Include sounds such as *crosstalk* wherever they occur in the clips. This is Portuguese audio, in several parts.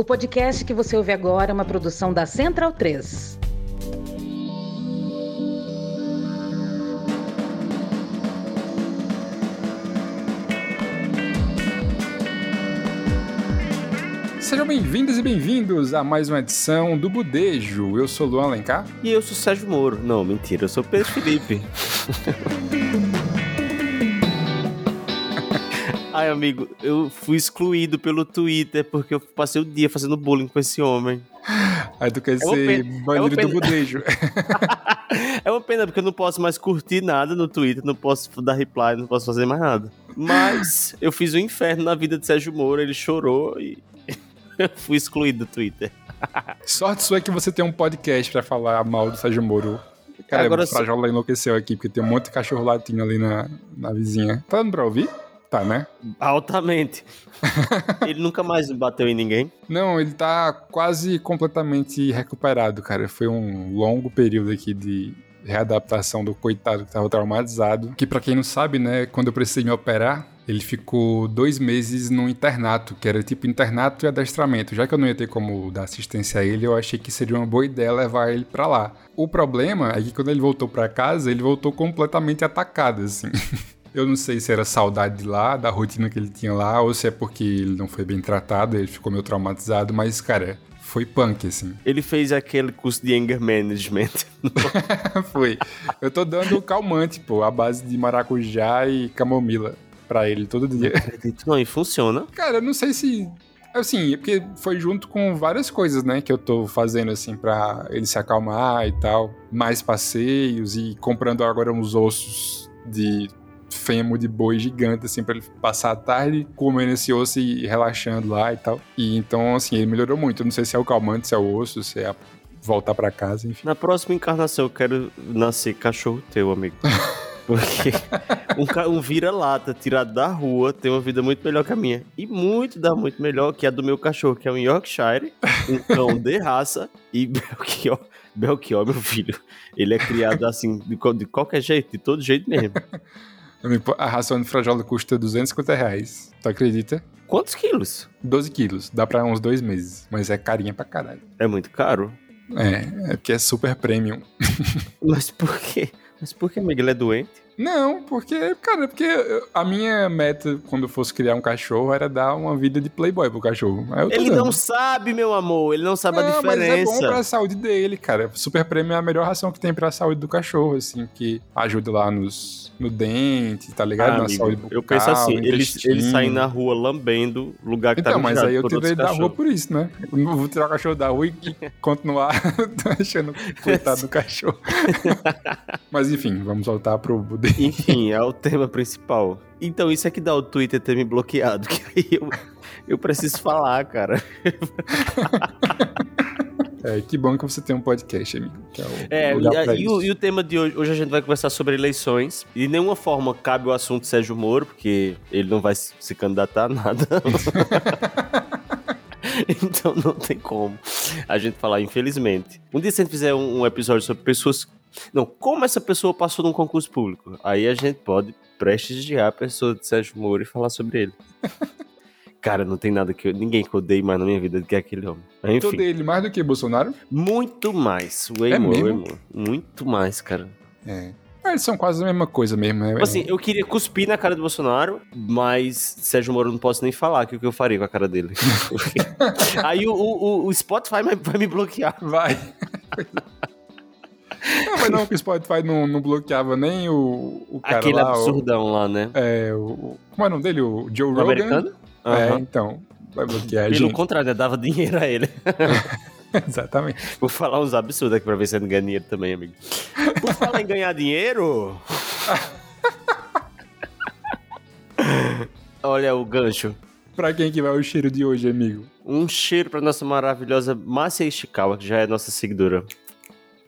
O podcast que você ouve agora é uma produção da Central 3. Sejam bem-vindos e bem-vindos a mais uma edição do Budejo. Eu sou Luan Alencar. E eu sou Sérgio Moro. Não, mentira, eu sou Pedro Felipe. *laughs* Ai, amigo, eu fui excluído pelo Twitter porque eu passei o dia fazendo bullying com esse homem. Aí tu quer É ser é bandido uma do. Budejo. *laughs* É uma pena porque eu não posso mais curtir nada no Twitter, não posso dar reply, não posso fazer mais nada. Mas eu fiz o inferno na vida de Sérgio Moro, ele chorou e *laughs* eu fui excluído do Twitter. *laughs* Sorte sua que você tem um podcast pra falar mal do Sérgio Moro. Cara, Agora o Frajola enlouqueceu aqui, porque tem um monte de cachorro latindo ali na, na vizinha. Tá dando pra ouvir? Tá, né? Altamente. *laughs* ele nunca mais bateu em ninguém. Não, ele tá quase completamente recuperado, cara. Foi um longo período aqui de readaptação do coitado que tava traumatizado. Que pra quem não sabe, né, quando eu precisei me operar, ele ficou dois meses num internato, que era tipo internato e adestramento. Já que eu não ia ter como dar assistência a ele, eu achei que seria uma boa ideia levar ele pra lá. O problema é que quando ele voltou pra casa, ele voltou completamente atacado, assim. *laughs* Eu não sei se era saudade de lá, da rotina que ele tinha lá, ou se é porque ele não foi bem tratado, ele ficou meio traumatizado, mas, cara, foi punk, assim. Ele fez aquele curso de anger management. *laughs* foi. Eu tô dando calmante, pô, a base de maracujá e camomila pra ele todo dia. Acredito não, e funciona. Cara, eu não sei se. Assim, é porque foi junto com várias coisas, né, que eu tô fazendo, assim, pra ele se acalmar e tal. Mais passeios e comprando agora uns ossos de fêmur de boi gigante, assim, pra ele passar a tarde comendo esse osso e relaxando lá e tal. E então, assim, ele melhorou muito. Eu não sei se é o calmante, se é o osso, se é a voltar pra casa, enfim. Na próxima encarnação eu quero nascer cachorro teu, amigo. *laughs* Porque um, um vira-lata tirado da rua tem uma vida muito melhor que a minha. E muito, dá muito melhor que a do meu cachorro, que é um Yorkshire, um cão de raça e Belchior. Belchior, meu filho. Ele é criado assim, de, de qualquer jeito, de todo jeito mesmo. *laughs* A ração de frajola custa 250 reais. Tu acredita? Quantos quilos? 12 quilos. Dá pra uns dois meses. Mas é carinha pra caralho. É muito caro. É, é porque é super premium. *laughs* Mas por quê? Mas por que, amigo? Ele é doente? Não, porque, cara, porque a minha meta quando eu fosse criar um cachorro era dar uma vida de playboy pro cachorro. Ele dando. não sabe, meu amor. Ele não sabe a Não, mas é bom diferença. pra saúde dele, cara. Super Premium é a melhor ração que tem pra saúde do cachorro, assim, que ajuda lá nos, no dente, tá ligado? Ah, Na amigo, saúde bucal, eu penso assim, eles, eles saem na rua lambendo lugar que Então, tá mas mijado aí eu tirei da rua cachorros. por isso, né? Eu não vou tirar o cachorro da rua e, *laughs* continuar *laughs* achando coitado do cachorro. *laughs* mas enfim, vamos voltar pro. *laughs* Enfim, é o tema principal. Então, isso é que dá o Twitter ter me bloqueado, *laughs* que aí eu, eu preciso falar, cara. *laughs* É, que bom que você tem um podcast, amigo. Que é, o É, e, o, e o tema de hoje, hoje a gente vai conversar sobre eleições. E de nenhuma forma cabe o assunto Sérgio Moro, porque ele não vai se se candidatar a nada. então não tem como a gente falar, infelizmente. Um dia se a gente fizer um, um episódio sobre pessoas. Não, como essa pessoa passou num concurso público? Aí a gente pode prestigiar a pessoa de Sérgio Moro e falar sobre ele. *laughs* Cara, não tem nada que eu, ninguém que odeie mais na minha vida do que aquele homem. Enfim. Todo ele mais do que Bolsonaro? Muito mais. Way É more, mesmo? more. Muito mais, cara. É. Mas são quase a mesma coisa mesmo, né? Tipo Assim, eu queria cuspir na cara do Bolsonaro, mas Sérgio Moro não posso nem falar que o que eu faria com a cara dele. *laughs* *laughs* Aí o, o, o Spotify vai me bloquear. Vai. Não, mas não, que o Spotify não, não bloqueava nem o, o cara Aquele lá. absurdão lá, né? O, é, o, como é o nome dele? O Joe O Rogan? americano? É, Aham. então. Vai bloquear a Pelo gente. contrário, eu dava dinheiro a ele. *laughs* *laughs* Exatamente. Vou falar uns absurdos aqui pra ver se ele ganha dinheiro também, amigo. Por falar em ganhar dinheiro. *laughs* Olha o gancho. Pra quem que vai o cheiro de hoje, amigo? Um cheiro pra nossa maravilhosa Márcia Ishikawa, que já é nossa seguidora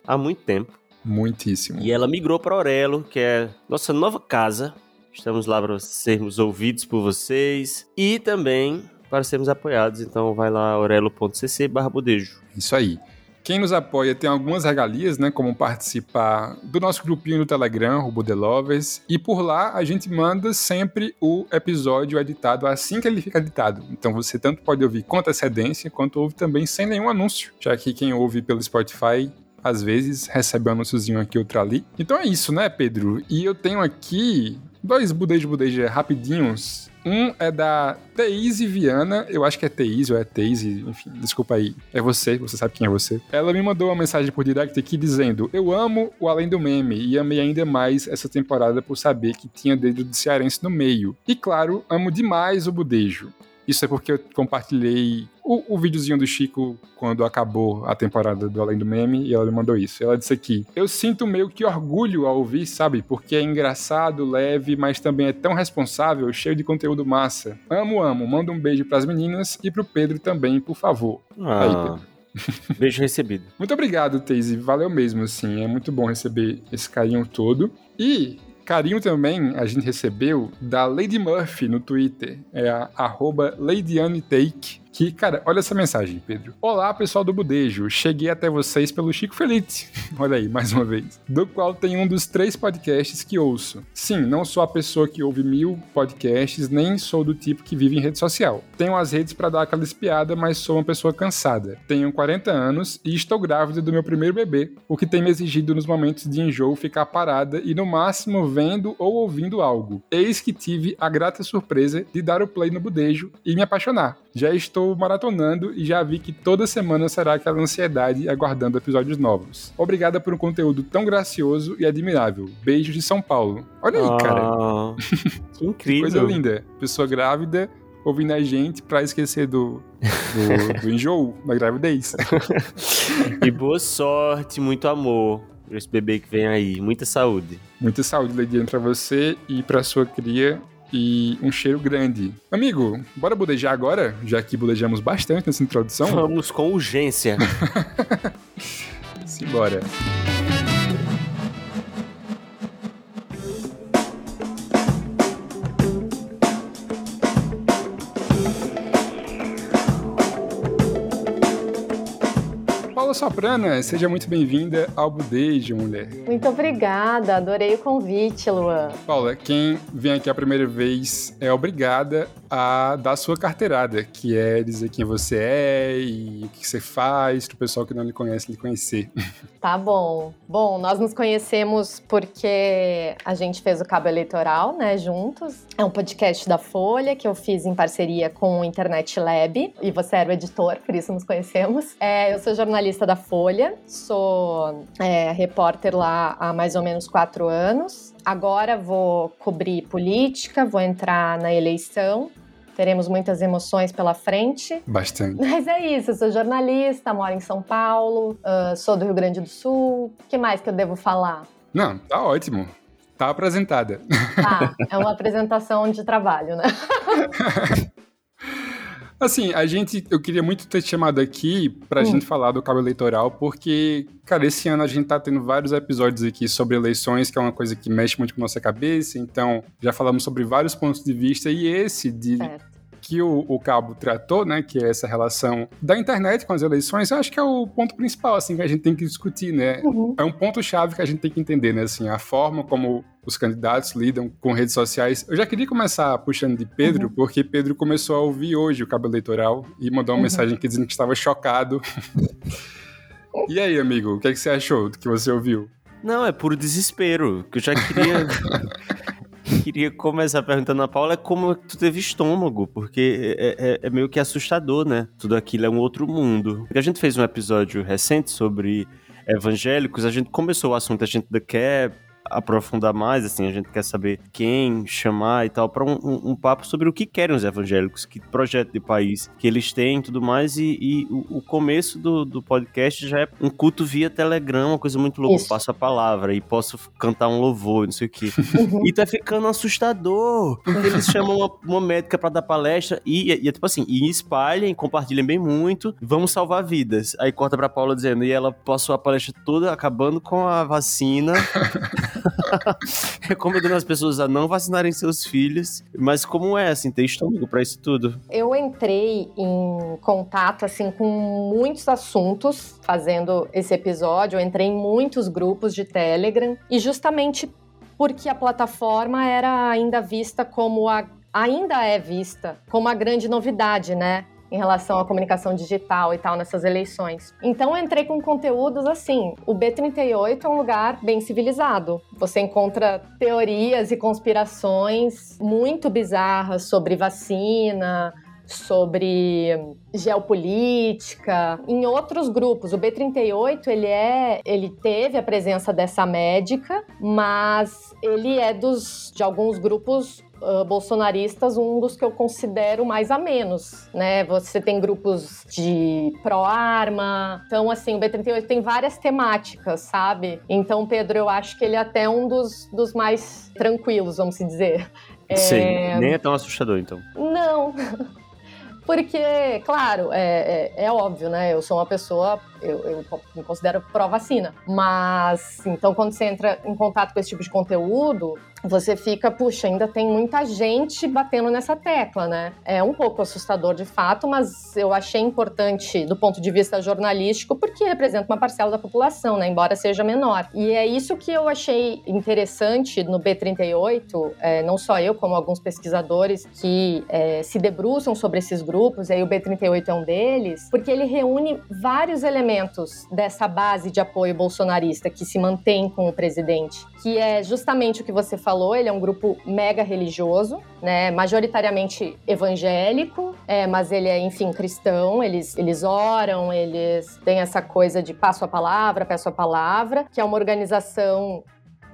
há muito tempo. Muitíssimo. E ela migrou para Aurelo, que é nossa nova casa. Estamos lá para sermos ouvidos por vocês e também para sermos apoiados. Então vai lá aurelo.cc bodejo. Isso aí. Quem nos apoia tem algumas regalias, né? Como participar do nosso grupinho no Telegram, o Budelovers. E por lá a gente manda sempre o episódio editado assim que ele fica editado. Então você tanto pode ouvir com antecedência, quanto ouve também sem nenhum anúncio. Já que quem ouve pelo Spotify às vezes recebe um anúnciozinho aqui, outro ali. Então é isso, né, Pedro? E eu tenho aqui dois budejo budejo rapidinhos. Um é da Teise Viana, eu acho que é Teise ou é Teise, enfim, desculpa aí. É você, você sabe quem é você. Ela me mandou uma mensagem por direct aqui dizendo: Eu amo o Além do Meme e amei ainda mais essa temporada por saber que tinha dedo de cearense no meio. E claro, amo demais o budejo. Isso é porque eu compartilhei o, o videozinho do Chico quando acabou a temporada do Além do Meme e ela me mandou isso. Ela disse aqui: Eu sinto meio que orgulho ao ouvir, sabe? Porque é engraçado, leve, mas também é tão responsável, cheio de conteúdo massa. Amo, amo. Manda um beijo pras meninas e pro Pedro também, por favor. Aí, Ah, *laughs* beijo recebido. Muito obrigado, Teise. Valeu mesmo, assim. É muito bom receber esse carinho todo. E carinho também a gente recebeu da Lady Murphy no Twitter. É a arroba LadyAnneTake. Que, cara, olha essa mensagem, Pedro. Olá, pessoal do Budejo. Cheguei até vocês pelo Chico Felite. *laughs* olha aí, mais uma vez. Do qual tem um dos três podcasts que ouço. Sim, não sou a pessoa que ouve mil podcasts, nem sou do tipo que vive em rede social. Tenho as redes para dar aquela espiada, mas sou uma pessoa cansada. Tenho 40 anos e estou grávida do meu primeiro bebê, o que tem me exigido nos momentos de enjoo ficar parada e no máximo vendo ou ouvindo algo. Eis que tive a grata surpresa de dar o play no budejo e me apaixonar. Já estou maratonando e já vi que toda semana será aquela ansiedade aguardando episódios novos. Obrigada por um conteúdo tão gracioso e admirável. Beijos de São Paulo. Olha aí, cara. Ah, *laughs* que incrível. Coisa linda. Pessoa grávida ouvindo a gente pra esquecer do, do, do enjoo da gravidez. *laughs* E boa sorte, muito amor pra esse bebê que vem aí. Muita saúde. Muita saúde, Leidiane, pra você e pra sua cria. E um cheiro grande. Amigo, bora budejar agora? Já que budejamos bastante nessa introdução. Vamos com urgência. *laughs* Simbora. Paula Soprana, seja muito bem-vinda ao Budejo, mulher. Muito obrigada, adorei o convite, Luan. Paula, quem vem aqui a primeira vez é obrigada a dar sua carteirada, que é dizer quem você é e o que você faz, para o pessoal que não lhe conhece lhe conhecer. *laughs* Tá bom. Bom, nós nos conhecemos porque a gente fez o Cabo Eleitoral, né, juntos. É um podcast da Folha que eu fiz em parceria com o Internet Lab e você era o editor, por isso nos conhecemos. É, eu sou jornalista da Folha, sou é, repórter lá há mais ou menos quatro anos. Agora vou cobrir política, vou entrar na eleição. Teremos muitas emoções pela frente. Bastante. Mas é isso, eu sou jornalista, moro em São Paulo, ah, sou do Rio Grande do Sul. O que mais que eu devo falar? Não, tá ótimo. Tá apresentada. Tá, é uma apresentação de trabalho, né? *laughs* Assim, a gente, eu queria muito ter te chamado aqui pra Hum. gente falar do cabo eleitoral, porque, cara, esse ano a gente tá tendo vários episódios aqui sobre eleições, que é uma coisa que mexe muito com nossa cabeça, então já falamos sobre vários pontos de vista, e esse de Certo. Que o, o Cabo tratou, né, que é essa relação da internet com as eleições, eu acho que é o ponto principal, assim, que a gente tem que discutir, né? Uhum. É um ponto-chave que a gente tem que entender, né, assim, a forma como os candidatos lidam com redes sociais. Eu já queria começar puxando de Pedro, porque Pedro começou a ouvir hoje o Cabo Eleitoral e mandou uma Uhum. mensagem aqui dizendo que estava chocado. *laughs* e aí, amigo, o que, é que você achou do que você ouviu? Não, é puro desespero. Que eu já queria. *laughs* queria começar perguntando a Paula é como tu teve estômago, porque é, é, é, meio que assustador, né? Tudo aquilo é um outro mundo. Porque a gente fez um episódio recente sobre evangélicos, a gente começou o assunto, a gente quer aprofundar mais, assim, a gente quer saber quem chamar e tal, para um, um, um, papo sobre o que querem os evangélicos, que projeto de país que eles têm e tudo mais. E, e o, o, começo do, do podcast já é um culto via Telegram, uma coisa muito louca. Isso. Passo a palavra e posso cantar um louvor, não sei o quê. *laughs* Uhum. e tá ficando assustador, porque eles chamam uma, uma médica para dar palestra e, e, é tipo assim, e espalhem, compartilhem bem muito, vamos salvar vidas. Aí corta pra Paula dizendo, e ela passou a palestra toda acabando com a vacina. *laughs* *laughs* recomendando as pessoas a não vacinarem seus filhos. Mas como é, assim, ter estômago para isso tudo? Eu entrei em contato, assim, com muitos assuntos fazendo esse episódio. Eu entrei em muitos grupos de Telegram e justamente porque a plataforma era ainda vista como a ainda é vista como a grande novidade, né? Em relação à comunicação digital e tal nessas eleições. Então eu entrei com conteúdos assim. O B38 é um lugar bem civilizado. Você encontra teorias e conspirações muito bizarras sobre vacina, sobre geopolítica. Em outros grupos, o B38 ele é, ele teve a presença dessa médica, mas ele é dos de alguns grupos uh, bolsonaristas um dos que eu considero mais a menos, né? Você tem grupos de pró-arma, então assim, o B38 tem várias temáticas, sabe? Então, Pedro, eu acho que ele é até um dos, dos mais tranquilos, vamos dizer. Sim, é... nem é tão assustador, então. Não. *laughs* Porque, claro, é, é, é, óbvio, né? Eu sou uma pessoa, eu, eu me considero pró-vacina. Mas, então, quando você entra em contato com esse tipo de conteúdo, você fica, puxa, ainda tem muita gente batendo nessa tecla, né? É um pouco assustador de fato, mas eu achei importante do ponto de vista jornalístico, porque representa uma parcela da população, né? Embora seja menor. E é isso que eu achei interessante no B38, é, não só eu, como alguns pesquisadores que é, se debruçam sobre esses grupos, e aí o B38 é um deles, porque ele reúne vários elementos dessa base de apoio bolsonarista que se mantém com o presidente, que é justamente o que você falou falou, ele é um grupo mega religioso, né? Majoritariamente evangélico, é, mas ele é, enfim, cristão. Eles, eles oram, eles têm essa coisa de passo a palavra, peço a palavra, que é uma organização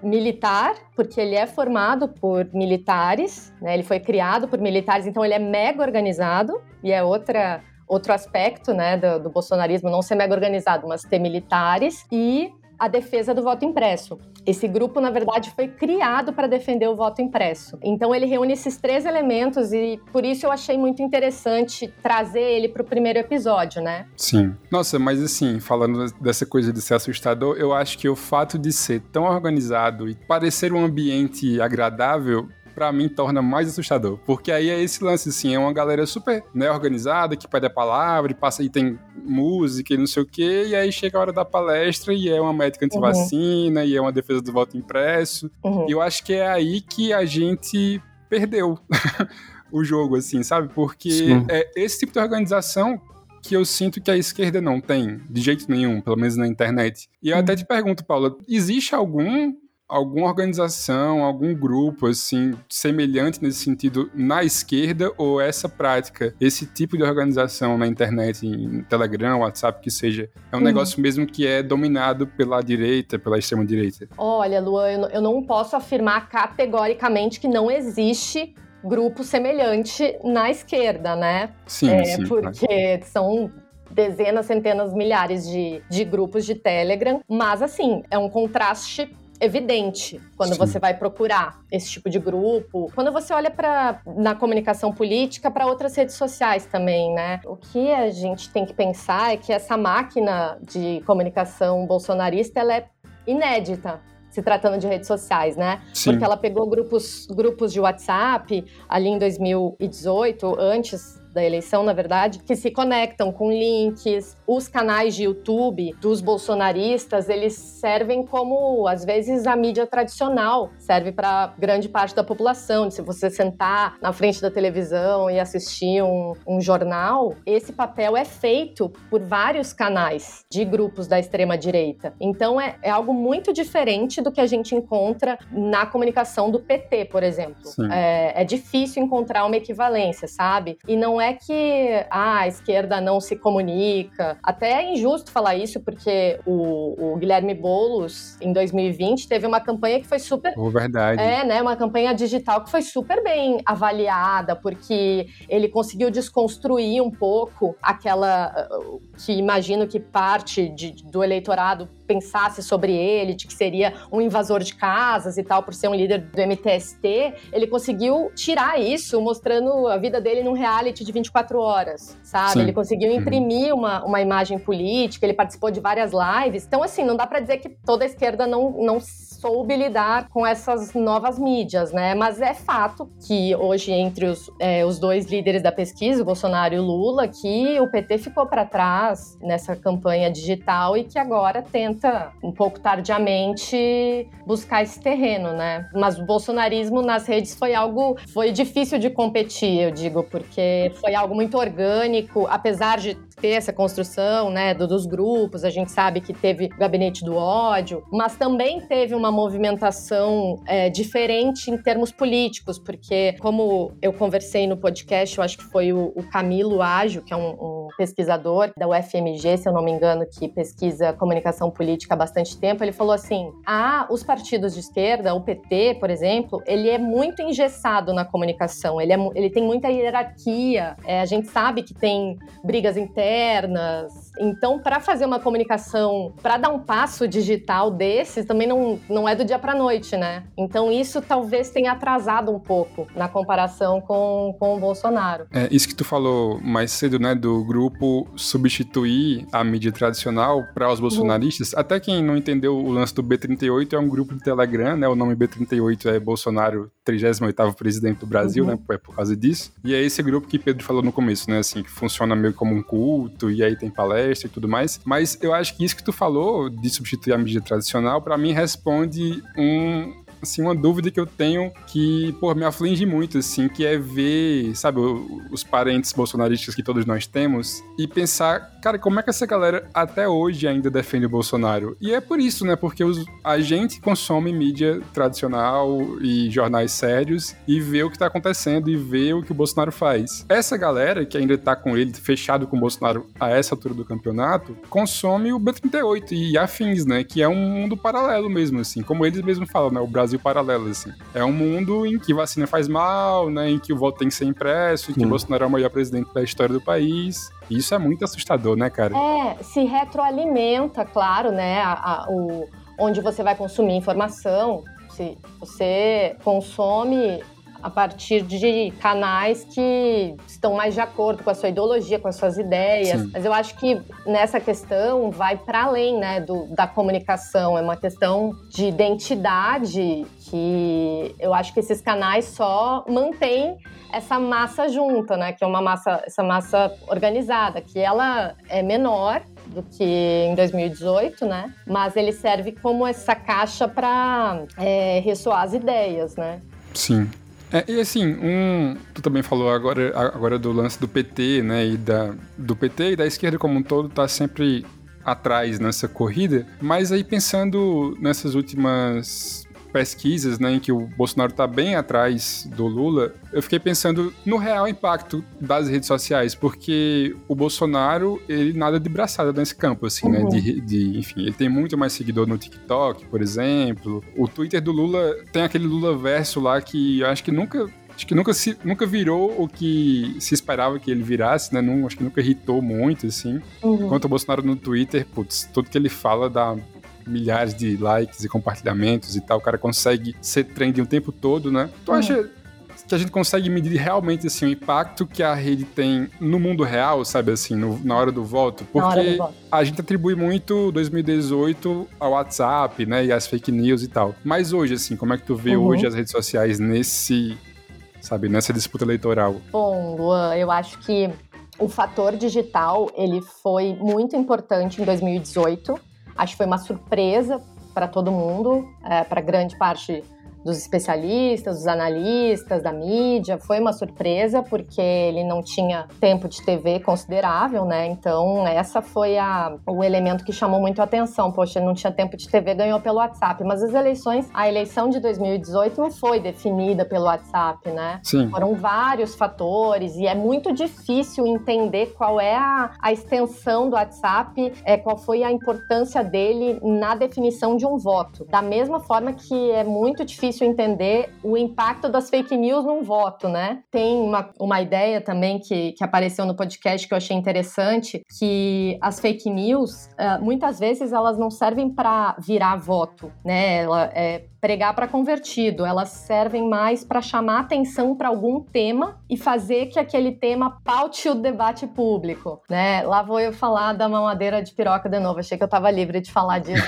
militar, porque ele é formado por militares, né? Ele foi criado por militares, então ele é mega organizado e é outra outro aspecto, né, do, do bolsonarismo não ser mega organizado, mas ter militares e a defesa do voto impresso. Esse grupo, na verdade, foi criado para defender o voto impresso. Então, ele reúne esses três elementos e por isso eu achei muito interessante trazer ele para o primeiro episódio, né? Sim. Nossa, mas assim, falando dessa coisa de ser assustador, eu acho que o fato de ser tão organizado e parecer um ambiente agradável para mim torna mais assustador. Porque aí é esse lance, assim, é uma galera super né, organizada, que pede a palavra e passa e tem música e não sei o quê, e aí chega a hora da palestra e é uma médica anti-vacina, uhum. e é uma defesa do voto impresso. Uhum. E eu acho que é aí que a gente perdeu *laughs* o jogo, assim, sabe? Porque Sim. é esse tipo de organização que eu sinto que a esquerda não tem, de jeito nenhum, pelo menos na internet. E eu uhum. até te pergunto, Paula, existe algum alguma organização, algum grupo assim semelhante nesse sentido na esquerda ou essa prática, esse tipo de organização na internet, em Telegram, WhatsApp, que seja, é um uhum. negócio mesmo que é dominado pela direita, pela extrema direita? Olha, Luan, eu não posso afirmar categoricamente que não existe grupo semelhante na esquerda, né? Sim, é, sim. Porque são dezenas, centenas, milhares de, de grupos de Telegram, mas assim, é um contraste evidente quando Sim. você vai procurar esse tipo de grupo. Quando você olha para na comunicação política para outras redes sociais também, né? O que a gente tem que pensar é que essa máquina de comunicação bolsonarista ela é inédita se tratando de redes sociais, né? Sim. Porque ela pegou grupos, grupos de WhatsApp ali em 2018, antes da eleição, na verdade, que se conectam com links. Os canais de YouTube dos bolsonaristas, eles servem como, às vezes, a mídia tradicional serve para grande parte da população. Se você sentar na frente da televisão e assistir um, um jornal, esse papel é feito por vários canais de grupos da extrema-direita. Então, é, é algo muito diferente do que a gente encontra na comunicação do PT, por exemplo. É, é difícil encontrar uma equivalência, sabe? E não é que ah, a esquerda não se comunica. Até é injusto falar isso, porque o, o Guilherme Boulos, em 2020, teve uma campanha que foi super. Oh, verdade. É, né? Uma campanha digital que foi super bem avaliada, porque ele conseguiu desconstruir um pouco aquela. que imagino que parte de, do eleitorado pensasse sobre ele, de que seria um invasor de casas e tal, por ser um líder do MTST, ele conseguiu tirar isso, mostrando a vida dele num reality de 24 horas, sabe? Sim. Ele conseguiu uhum. imprimir uhum. uma, uma imagem política, ele participou de várias lives. Então, assim, não dá para dizer que toda a esquerda não, não soube lidar com essas novas mídias, né? Mas é fato que hoje, entre os, é, os dois líderes da pesquisa, o Bolsonaro e o Lula, que o PT ficou para trás nessa campanha digital e que agora tenta, um pouco tardiamente, buscar esse terreno, né? Mas o bolsonarismo nas redes foi algo, foi difícil de competir, eu digo, porque foi algo muito orgânico, apesar de ter essa construção, né, dos grupos, a gente sabe que teve o gabinete do ódio, mas também teve uma movimentação é, diferente em termos políticos, porque como eu conversei no podcast, eu acho que foi o, o Camilo Ágio, que é um, um, pesquisador da UFMG, se eu não me engano, que pesquisa comunicação política há bastante tempo, ele falou assim: ah, os partidos de esquerda, o PT, por exemplo, ele é muito engessado na comunicação, ele, é, ele tem muita hierarquia, é, a gente sabe que tem brigas internas internas. Então, para fazer uma comunicação, para dar um passo digital desses, também não, não é do dia para noite, né? Então, isso talvez tenha atrasado um pouco na comparação com, com o Bolsonaro. É, isso que tu falou mais cedo, né, do grupo substituir a mídia tradicional para os bolsonaristas. Uhum. Até quem não entendeu o lance do B38 é um grupo de Telegram, né? O nome B38 é Bolsonaro 38º presidente do Brasil, uhum. né? É por causa disso. E é esse grupo que Pedro falou no começo, né? Assim, que funciona meio como um culto, e aí tem palestra e tudo mais. Mas eu acho que isso que tu falou de substituir a mídia tradicional, para mim responde um, assim, uma dúvida que eu tenho que, pô, me aflige muito, assim, que é ver, sabe, os parentes bolsonaristas que todos nós temos e pensar, cara, como é que essa galera até hoje ainda defende o Bolsonaro? E é por isso, né, porque os, a gente consome mídia tradicional e jornais sérios e vê o que tá acontecendo e vê o que o Bolsonaro faz. Essa galera que ainda tá com ele, fechado com o Bolsonaro a essa altura do campeonato, consome o B38 e afins, né, que é um mundo paralelo mesmo, assim, como eles mesmos falam, né, o Brasil Brasil paralelo, assim. É um mundo em que vacina faz mal, né? Em que o voto tem que ser impresso, em que Bolsonaro é o maior presidente da história do país. E isso é muito assustador, né, cara? É, se retroalimenta, claro, né? A, a, o, onde você vai consumir informação. Se você consome a partir de canais que estão mais de acordo com a sua ideologia, com as suas ideias. Sim. Mas eu acho que nessa questão vai para além né, do, da comunicação, é uma questão de identidade que eu acho que esses canais só mantêm essa massa junta, né? Que é uma massa, essa massa organizada, que ela é menor do que em 2018, né? Mas ele serve como essa caixa para é, ressoar as ideias, né? Sim. É, e assim, um, tu também falou agora, agora do lance do PT, né, e da, do PT e da esquerda como um todo tá sempre atrás nessa corrida, mas aí pensando nessas últimas pesquisas, né, em que o Bolsonaro está bem atrás do Lula, eu fiquei pensando no real impacto das redes sociais, porque o Bolsonaro, ele nada de braçada nesse campo, assim, né, uhum. né, de, de, enfim, ele tem muito mais seguidor no TikTok, por exemplo, o Twitter do Lula tem aquele Lula verso lá que eu acho que nunca acho que nunca, se, nunca virou o que se esperava que ele virasse, né? Não, acho que nunca irritou muito, assim. Uhum. Enquanto o Bolsonaro no Twitter, putz, tudo que ele fala dá milhares de likes e compartilhamentos e tal, o cara consegue ser trending o tempo todo, né? Tu acha uhum. que a gente consegue medir realmente assim, o impacto que a rede tem no mundo real, sabe assim, no, na hora do voto? Porque do voto. a gente atribui muito 2018 ao WhatsApp, né, e às fake news e tal. Mas hoje, assim, como é que tu vê uhum. hoje as redes sociais nesse sabe, nessa disputa eleitoral? Bom, Luan, eu acho que o fator digital ele foi muito importante em 2018. Acho que foi uma surpresa para todo mundo, é, para grande parte dos especialistas, dos analistas, da mídia. Foi uma surpresa porque ele não tinha tempo de TV considerável, né? Então, essa foi a, o elemento que chamou muito a atenção. Poxa, ele não tinha tempo de TV, ganhou pelo WhatsApp. Mas as eleições, a eleição de 2018 não foi definida pelo WhatsApp, né? Sim. Foram vários fatores e é muito difícil entender qual é a, a extensão do WhatsApp, é, qual foi a importância dele na definição de um voto. Da mesma forma que é muito difícil difícil entender o impacto das fake news num voto, né? Tem uma, uma ideia também que, que apareceu no podcast que eu achei interessante, que as fake news, uh, muitas vezes elas não servem para virar voto, né? Ela é pregar para convertido, elas servem mais para chamar atenção para algum tema e fazer que aquele tema paute o debate público, né? Lá vou eu falar da mamadeira de piroca de novo, achei que eu estava livre de falar disso.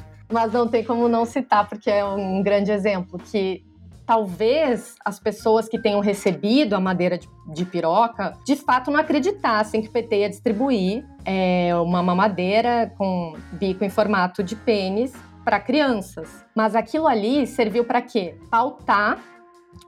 *laughs* mas não tem como não citar, porque é um grande exemplo que talvez as pessoas que tenham recebido a madeira de, de, piroca de fato não acreditassem que o PT ia distribuir é, uma mamadeira com bico em formato de pênis para crianças. Mas aquilo ali serviu para quê? Pautar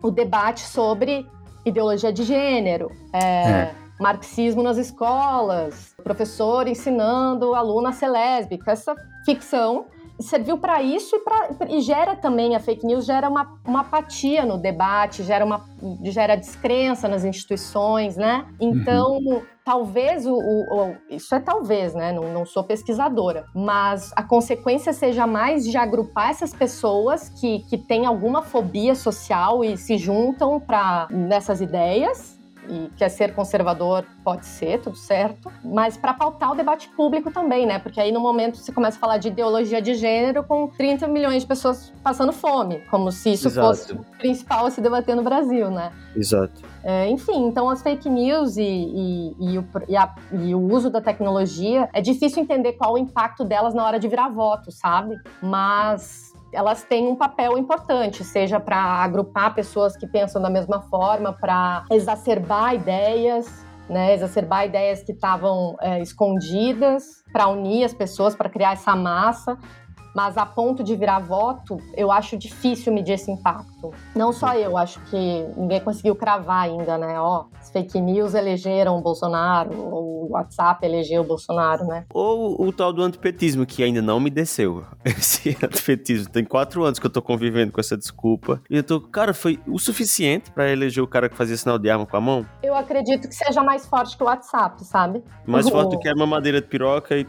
o debate sobre ideologia de gênero. É, é. Marxismo nas escolas, professor ensinando aluno a ser lésbica, essa ficção serviu para isso e, pra, e, gera também a fake news gera uma, uma apatia no debate, gera uma gera descrença nas instituições, né? Então uhum. talvez o, o, o, isso é talvez, né? Não, não sou pesquisadora, mas a consequência seja mais de agrupar essas pessoas que, que têm alguma fobia social e se juntam para nessas ideias e quer ser conservador, pode ser, tudo certo, mas para pautar o debate público também, né? Porque aí no momento você começa a falar de ideologia de gênero com 30 milhões de pessoas passando fome, como se isso Exato. fosse o principal a se debater no Brasil, né? Exato. É, enfim, então as fake news e, e, e, o, a, e, o, uso da tecnologia, é difícil entender qual o impacto delas na hora de virar voto, sabe? Mas elas têm um papel importante, seja para agrupar pessoas que pensam da mesma forma, para exacerbar ideias, né, exacerbar ideias que estavam é, escondidas, para unir as pessoas, para criar essa massa mas a ponto de virar voto, eu acho difícil medir esse impacto. Não só eu, acho que ninguém conseguiu cravar ainda, né? Ó, as fake news elegeram o Bolsonaro, ou o WhatsApp elegeu o Bolsonaro, né? Ou o tal do antipetismo, que ainda não me desceu. *laughs* Esse antipetismo. Tem quatro anos que eu tô convivendo com essa desculpa. E eu tô, cara, foi o suficiente para eleger o cara que fazia sinal de arma com a mão? Eu acredito que seja mais forte que o WhatsApp, sabe? Mais uhum. forte do que a mamadeira de piroca e,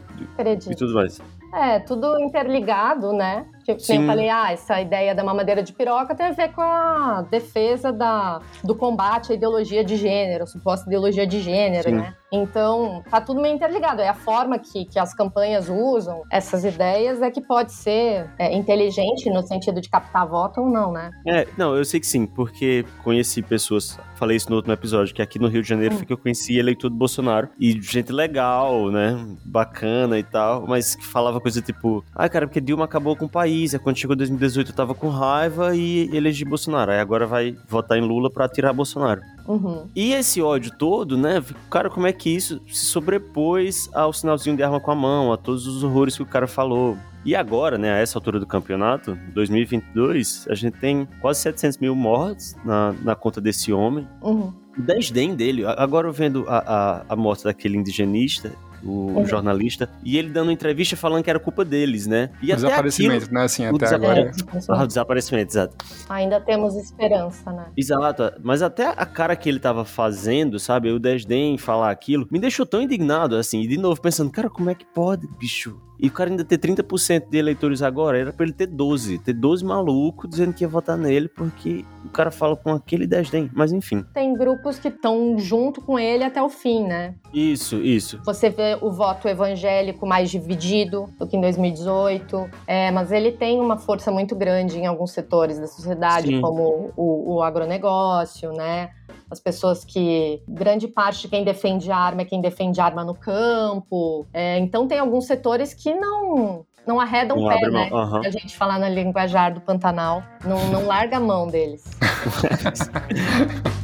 e tudo mais. É, tudo interligado, né? Tipo, Sim. eu falei, ah, essa ideia da mamadeira de piroca tem a ver com a defesa da, do combate à ideologia de gênero, suposta ideologia de gênero, Sim. né? Então, tá tudo meio interligado. É a forma que, que as campanhas usam essas ideias é que pode ser é, inteligente no sentido de captar voto ou não, né? É, não, eu sei que sim, porque conheci pessoas, falei isso no outro episódio, que aqui no Rio de Janeiro hum. foi que eu conheci eleitor do Bolsonaro, e gente legal, né? Bacana e tal, mas que falava coisa tipo, ai, ah, cara, porque Dilma acabou com o país país. quando chegou 2018 eu tava com raiva e elegi Bolsonaro. Aí agora vai votar em Lula para tirar Bolsonaro. Uhum. E esse ódio todo, né? Cara, como é que isso se sobrepôs ao sinalzinho de arma com a mão, a todos os horrores que o cara falou? E agora, né, a essa altura do campeonato, 2022, a gente tem quase 700 mil mortes na, na conta desse homem. Uhum. O desdém dele, agora vendo a, a, a morte daquele indigenista, o uhum. jornalista, e ele dando entrevista falando que era culpa deles, né? E o desaparecimento, aquilo, né? Assim, até agora. Ah, o desaparecimento, exato. Ainda temos esperança, né? Exato, mas até a cara que ele tava fazendo, sabe? O desdém falar aquilo, me deixou tão indignado, assim, e de novo pensando, cara, como é que pode, bicho? E o cara ainda ter 30% de eleitores agora, era pra ele ter 12. Ter 12 malucos dizendo que ia votar nele, porque o cara fala com aquele desdém. Mas enfim. Tem grupos que estão junto com ele até o fim, né? Isso, isso. Você vê o voto evangélico mais dividido do que em 2018. É, mas ele tem uma força muito grande em alguns setores da sociedade, Sim. como o, o agronegócio, né? As pessoas que grande parte de quem defende arma é quem defende arma no campo. É, então tem alguns setores que não não arreda um Não pé, né? aham. A gente falar na linguajar do Pantanal. Não, não larga a mão deles. *laughs*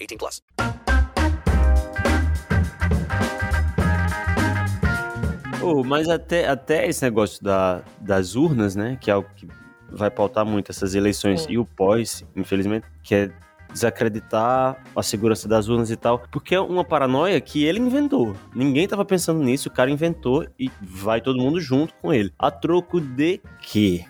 18 plus. Oh, mas até, até esse negócio da, das urnas, né? Que é o que vai pautar muito essas eleições Sim. e o pós, infelizmente, que é desacreditar a segurança das urnas e tal, porque é uma paranoia que ele inventou. Ninguém tava pensando nisso, o cara inventou e vai todo mundo junto com ele. A troco de quê?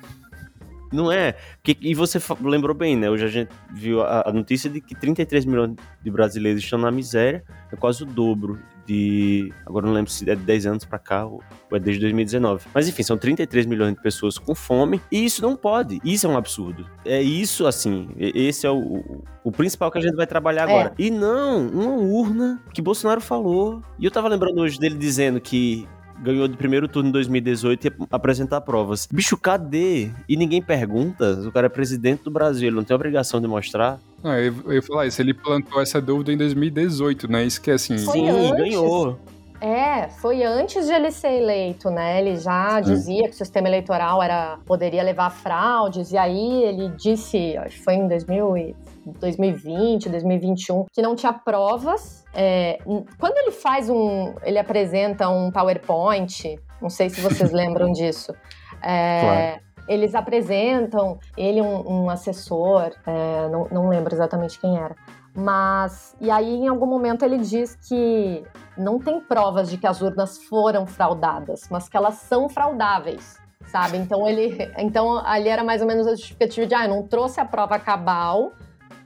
Não é? E você lembrou bem, né? Hoje a gente viu a, a notícia de que 33 milhões de brasileiros estão na miséria, é quase o dobro de. Agora não lembro se é de 10 anos pra cá ou é desde 2019. Mas enfim, são 33 milhões de pessoas com fome e isso não pode. Isso é um absurdo. É isso, assim. Esse é o, o, o principal que a gente vai trabalhar É. agora. E não, uma urna que Bolsonaro falou. E eu tava lembrando hoje dele dizendo que ganhou de primeiro turno em 2018 e ia apresentar provas. Bicho, cadê? E ninguém pergunta. O cara é presidente do Brasil, ele não tem obrigação de mostrar. Não, eu, eu ia falar isso, ele plantou essa dúvida em 2018, né? Isso que é assim. Foi Sim, antes. ganhou. É, foi antes de ele ser eleito, né? Ele já dizia que o sistema eleitoral era poderia levar a fraudes, e aí ele disse, acho que foi em 2000 e- 2020, 2021, que não tinha provas. É, quando ele faz um. ele apresenta um PowerPoint, não sei se vocês *laughs* lembram disso. é, Eles apresentam, ele, um, um assessor, é, não, não lembro exatamente quem era. Mas, e aí em algum momento ele diz que não tem provas de que as urnas foram fraudadas, mas que elas são fraudáveis, sabe? Então ele, então ali era mais ou menos a justificativa de, ah, eu não trouxe a prova cabal,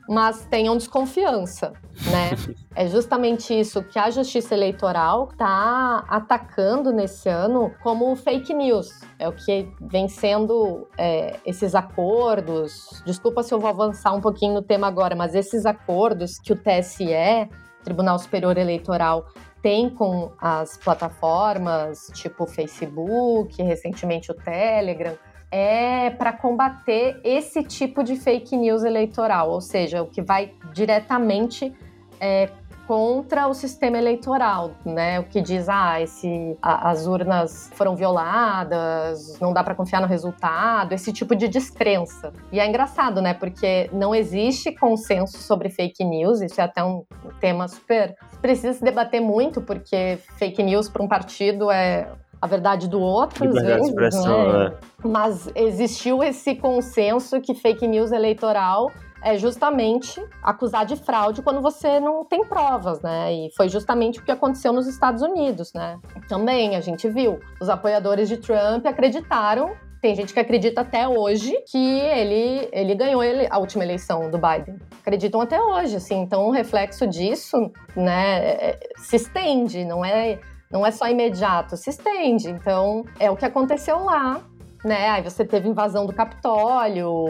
mas tenham desconfiança, né? *laughs* é justamente isso que a Justiça Eleitoral está atacando nesse ano como fake news. É o que vem sendo é, esses acordos. Desculpa se eu vou avançar um pouquinho no tema agora, mas esses acordos que o TSE, Tribunal Superior Eleitoral, tem com as plataformas tipo Facebook, recentemente o Telegram, é para combater esse tipo de fake news eleitoral, ou seja, o que vai diretamente é, contra o sistema eleitoral, né? O que diz, ah, esse, a- as urnas foram violadas, não dá para confiar no resultado, esse tipo de descrença. E é engraçado, né? Porque não existe consenso sobre fake news, isso é até um tema super. Precisa se debater muito, porque fake news para um partido é a verdade do outro, às vezes, né? né? Mas existiu esse consenso que fake news eleitoral é justamente acusar de fraude quando você não tem provas, né? E foi justamente o que aconteceu nos Estados Unidos, né? Também a gente viu. Os apoiadores de Trump acreditaram. Tem gente que acredita até hoje que ele, ele ganhou ele- a última eleição do Biden. Acreditam até hoje, assim. Então, o reflexo disso, né, é- se estende. Não é, não é só imediato, se estende. Então, é o que aconteceu lá né? Aí você teve invasão do Capitólio,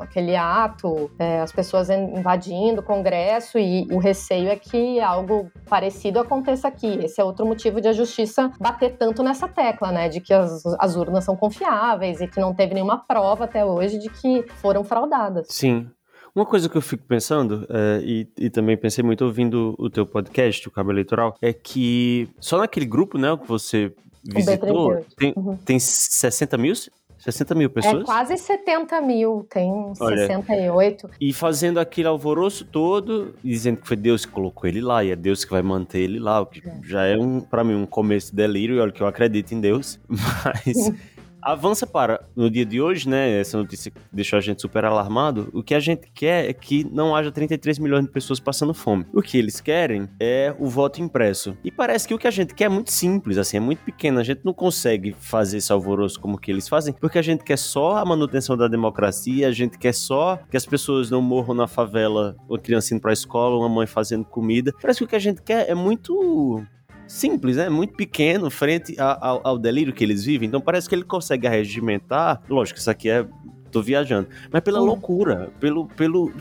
aquele ato, é, as pessoas invadindo o Congresso e o receio é que algo parecido aconteça aqui. Esse é outro motivo de a justiça bater tanto nessa tecla, né? De que as, as urnas são confiáveis e que não teve nenhuma prova até hoje de que foram fraudadas. Sim, uma coisa que eu fico pensando, é, e, e, também pensei muito ouvindo o teu podcast, o Cabo Eleitoral, é que só naquele grupo, né, que você visitou, tem, uhum. tem 60 mil 60 mil pessoas? É quase 70 mil, tem Olha, 68. E fazendo aquele alvoroço todo, dizendo que foi Deus que colocou ele lá, e é Deus que vai manter ele lá, o que é. já é, um, para mim, um começo de delírio, e olha que eu acredito em Deus, *laughs* mas avança para no dia de hoje, né? Essa notícia deixou a gente super alarmado. O que a gente quer é que não haja 33 milhões de pessoas passando fome. O que eles querem é o voto impresso. E parece que o que a gente quer é muito simples, assim, é muito pequeno. A gente não consegue fazer esse alvoroço como que eles fazem, porque a gente quer só a manutenção da democracia, a gente quer só que as pessoas não morram na favela, ou criança indo pra escola, uma mãe fazendo comida. Parece que o que a gente quer é muito simples, né? Muito pequeno frente ao, ao delírio que eles vivem. Então parece que ele consegue arregimentar. Lógico, isso aqui é. tô viajando. Mas pela loucura, pelo. pelo *laughs*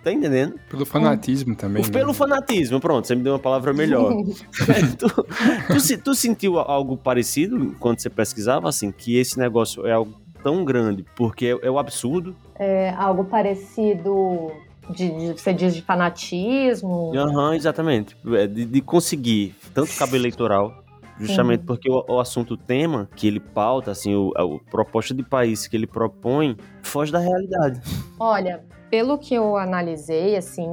Tá entendendo? Pelo fanatismo também. Né? Pelo fanatismo, pronto, você me deu uma palavra melhor. *laughs* *laughs* tu, tu, tu, sentiu algo parecido quando você pesquisava, assim, que esse negócio é algo tão grande, porque é, é o absurdo? É algo parecido de, de, você diz de fanatismo. Aham, uhum, exatamente. É, de, de, conseguir tanto cabo eleitoral, justamente Sim. porque o, o, assunto, o tema que ele pauta, assim, o, a, proposta de país que ele propõe, foge da realidade. Olha, pelo que eu analisei, assim,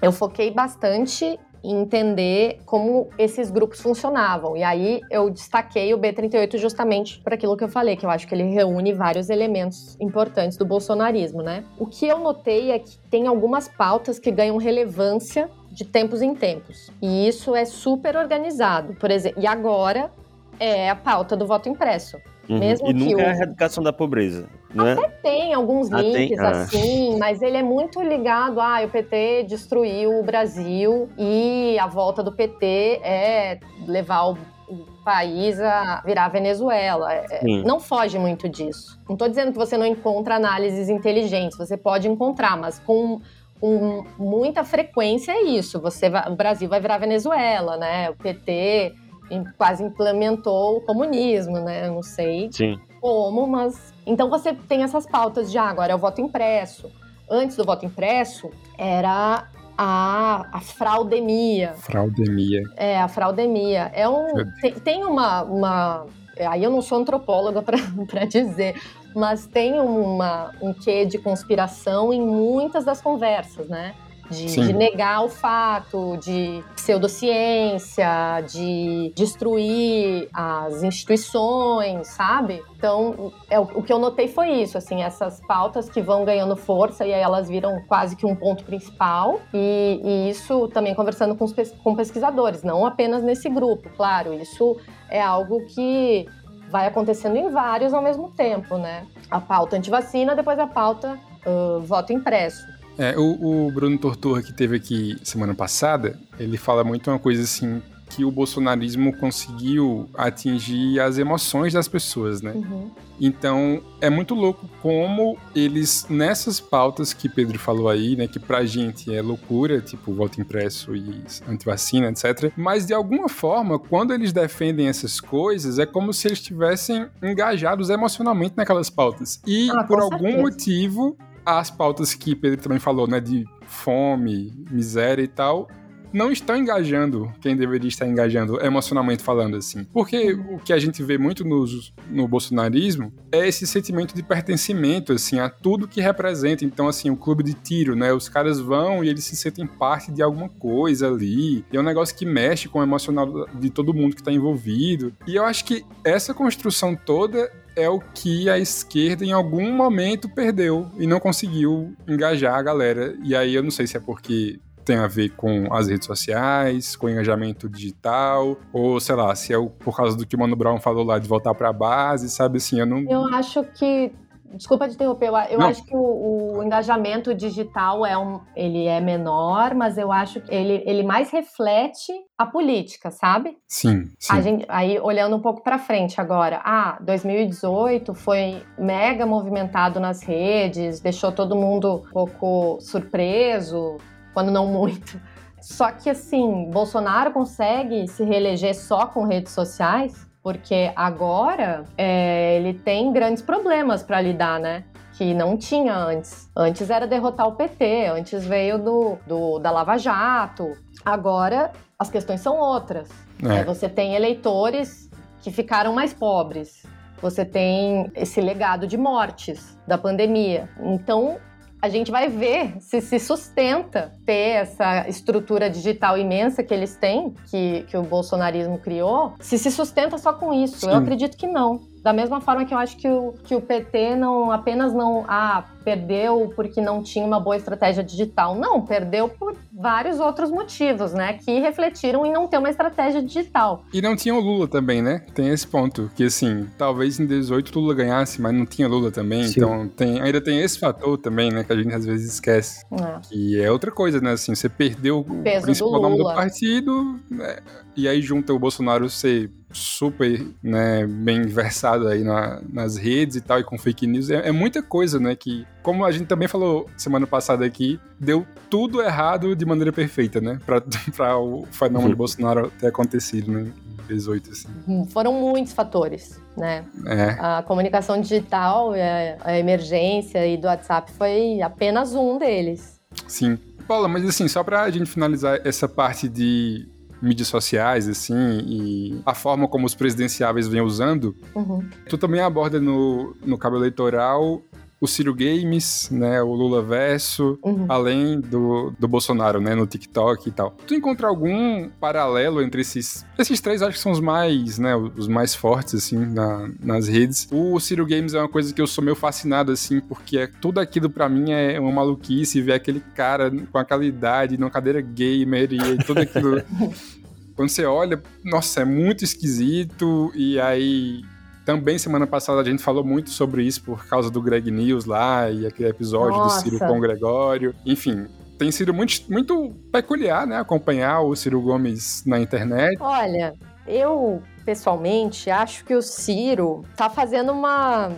eu foquei bastante entender como esses grupos funcionavam. E aí eu destaquei o B38 justamente por aquilo que eu falei, que eu acho que ele reúne vários elementos importantes do bolsonarismo, né? O que eu notei é que tem algumas pautas que ganham relevância de tempos em tempos. E isso é super organizado. Por exemplo, e agora é a pauta do voto impresso. Uhum. Mesmo e nunca o... é a erradicação da pobreza. Né? Até tem alguns ah, links tem? Ah. assim, mas ele é muito ligado a ah, o PT destruiu o Brasil e a volta do PT é levar o país a virar Venezuela. É, não foge muito disso. Não estou dizendo que você não encontra análises inteligentes, você pode encontrar, mas com, com muita frequência é isso. Você vai, o Brasil vai virar Venezuela, né? O PT quase implementou o comunismo, né? Não sei Sim. como, mas. Então você tem essas pautas de ah, agora é o voto impresso. Antes do voto impresso, era a, a fraudemia. Fraudemia. É, a fraudemia. É um, tem, tem uma, uma. Aí eu não sou antropóloga *laughs* para dizer, mas tem uma, um quê de conspiração em muitas das conversas, né? De, de, negar o fato, de pseudociência, de destruir as instituições, sabe? Então, é, o que eu notei foi isso, assim, essas pautas que vão ganhando força e aí elas viram quase que um ponto principal. E, e isso também conversando com, os, com pesquisadores, não apenas nesse grupo, claro, isso é algo que vai acontecendo em vários ao mesmo tempo, né? A pauta antivacina, depois a pauta uh, voto impresso. É, o, o Bruno Torturra, que teve aqui semana passada, ele fala muito uma coisa assim, que o bolsonarismo conseguiu atingir as emoções das pessoas, né? Uhum. Então, é muito louco como eles, nessas pautas que Pedro falou aí, né, que pra gente é loucura, tipo voto impresso e antivacina, etc. Mas, de alguma forma, quando eles defendem essas coisas, é como se eles estivessem engajados emocionalmente naquelas pautas. E, ah, por algum certeza. motivo, as pautas que Pedro também falou, né, de fome, miséria e tal, não estão engajando quem deveria estar engajando emocionalmente falando assim. Porque o que a gente vê muito no, no bolsonarismo é esse sentimento de pertencimento assim a tudo que representa. Então assim, o clube de tiro, né? Os caras vão e eles se sentem parte de alguma coisa ali. E é um negócio que mexe com o emocional de todo mundo que está envolvido. E eu acho que essa construção toda é o que a esquerda em algum momento perdeu e não conseguiu engajar a galera. E aí eu não sei se é porque tem a ver com as redes sociais, com engajamento digital, ou sei lá, se é por causa do que o Mano Brown falou lá de voltar para a base, sabe assim, eu não Eu acho que Desculpa te interromper, eu, Não. acho que o, o engajamento digital é um, ele é menor, mas eu acho que ele, ele mais reflete a política, sabe? Sim, sim. A gente, aí, olhando um pouco para frente agora, ah, 2018 foi mega movimentado nas redes, deixou todo mundo um pouco surpreso, quando não muito. Só que, assim, Bolsonaro consegue se reeleger só com redes sociais, porque agora é, ele tem grandes problemas para lidar, né? Que não tinha antes. Antes era derrotar o PT, antes veio do, do da Lava Jato. Agora as questões são outras. É. É, Você tem eleitores que ficaram mais pobres. Você tem esse legado de mortes da pandemia. Então, a gente vai ver se se sustenta ter essa estrutura digital imensa que eles têm, que, que o bolsonarismo criou, se se sustenta só com isso. Eu Sim. acredito que não. Da mesma forma que eu acho que o, que o PT não apenas não ah, perdeu porque não tinha uma boa estratégia digital. Não, perdeu por vários outros motivos, né? Que refletiram em não ter uma estratégia digital. E não tinha o Lula também, né? Tem esse ponto. Que assim, talvez em 18 Lula ganhasse, mas não tinha Lula também. Sim. Então tem, ainda tem esse fator também, né? Que a gente às vezes esquece. É. Que é outra coisa, né? Assim, você perdeu o do principal nome do partido, né? e aí junta o Bolsonaro ser super né, bem versado aí na- nas redes e tal, e com fake news. É, é muita coisa, né? Que, como a gente também falou semana passada aqui, deu tudo errado de maneira perfeita, né? Pra, *laughs* pra o fenômeno Uhum. de Bolsonaro ter acontecido, né? Em 18, assim. Foram muitos fatores, né? É. A comunicação digital, é, a emergência e do WhatsApp foi apenas um deles. Sim. Paula, mas assim, só pra gente finalizar essa parte de mídias sociais, assim, e a forma como os presidenciáveis vêm usando, Uhum. tu também aborda no, no cabo eleitoral o Ciro Games, né, o Lula Verso, Uhum. além do, do Bolsonaro, né, no TikTok e tal. Tu encontra algum paralelo entre esses... Esses três acho que são os mais, né, os mais fortes, assim, na- nas redes. O Ciro Games é uma coisa que eu sou meio fascinado, assim, porque é, tudo aquilo pra mim é uma maluquice, ver aquele cara com aquela idade, numa cadeira gamer e tudo aquilo... *laughs* Quando você olha, nossa, é muito esquisito, e aí... Também semana passada a gente falou muito sobre isso por causa do Greg News lá e aquele episódio Nossa. do Ciro com o Gregório. Enfim, tem sido muito, muito peculiar, né? Acompanhar o Ciro Gomes na internet. Olha, eu pessoalmente acho que o Ciro tá fazendo uma.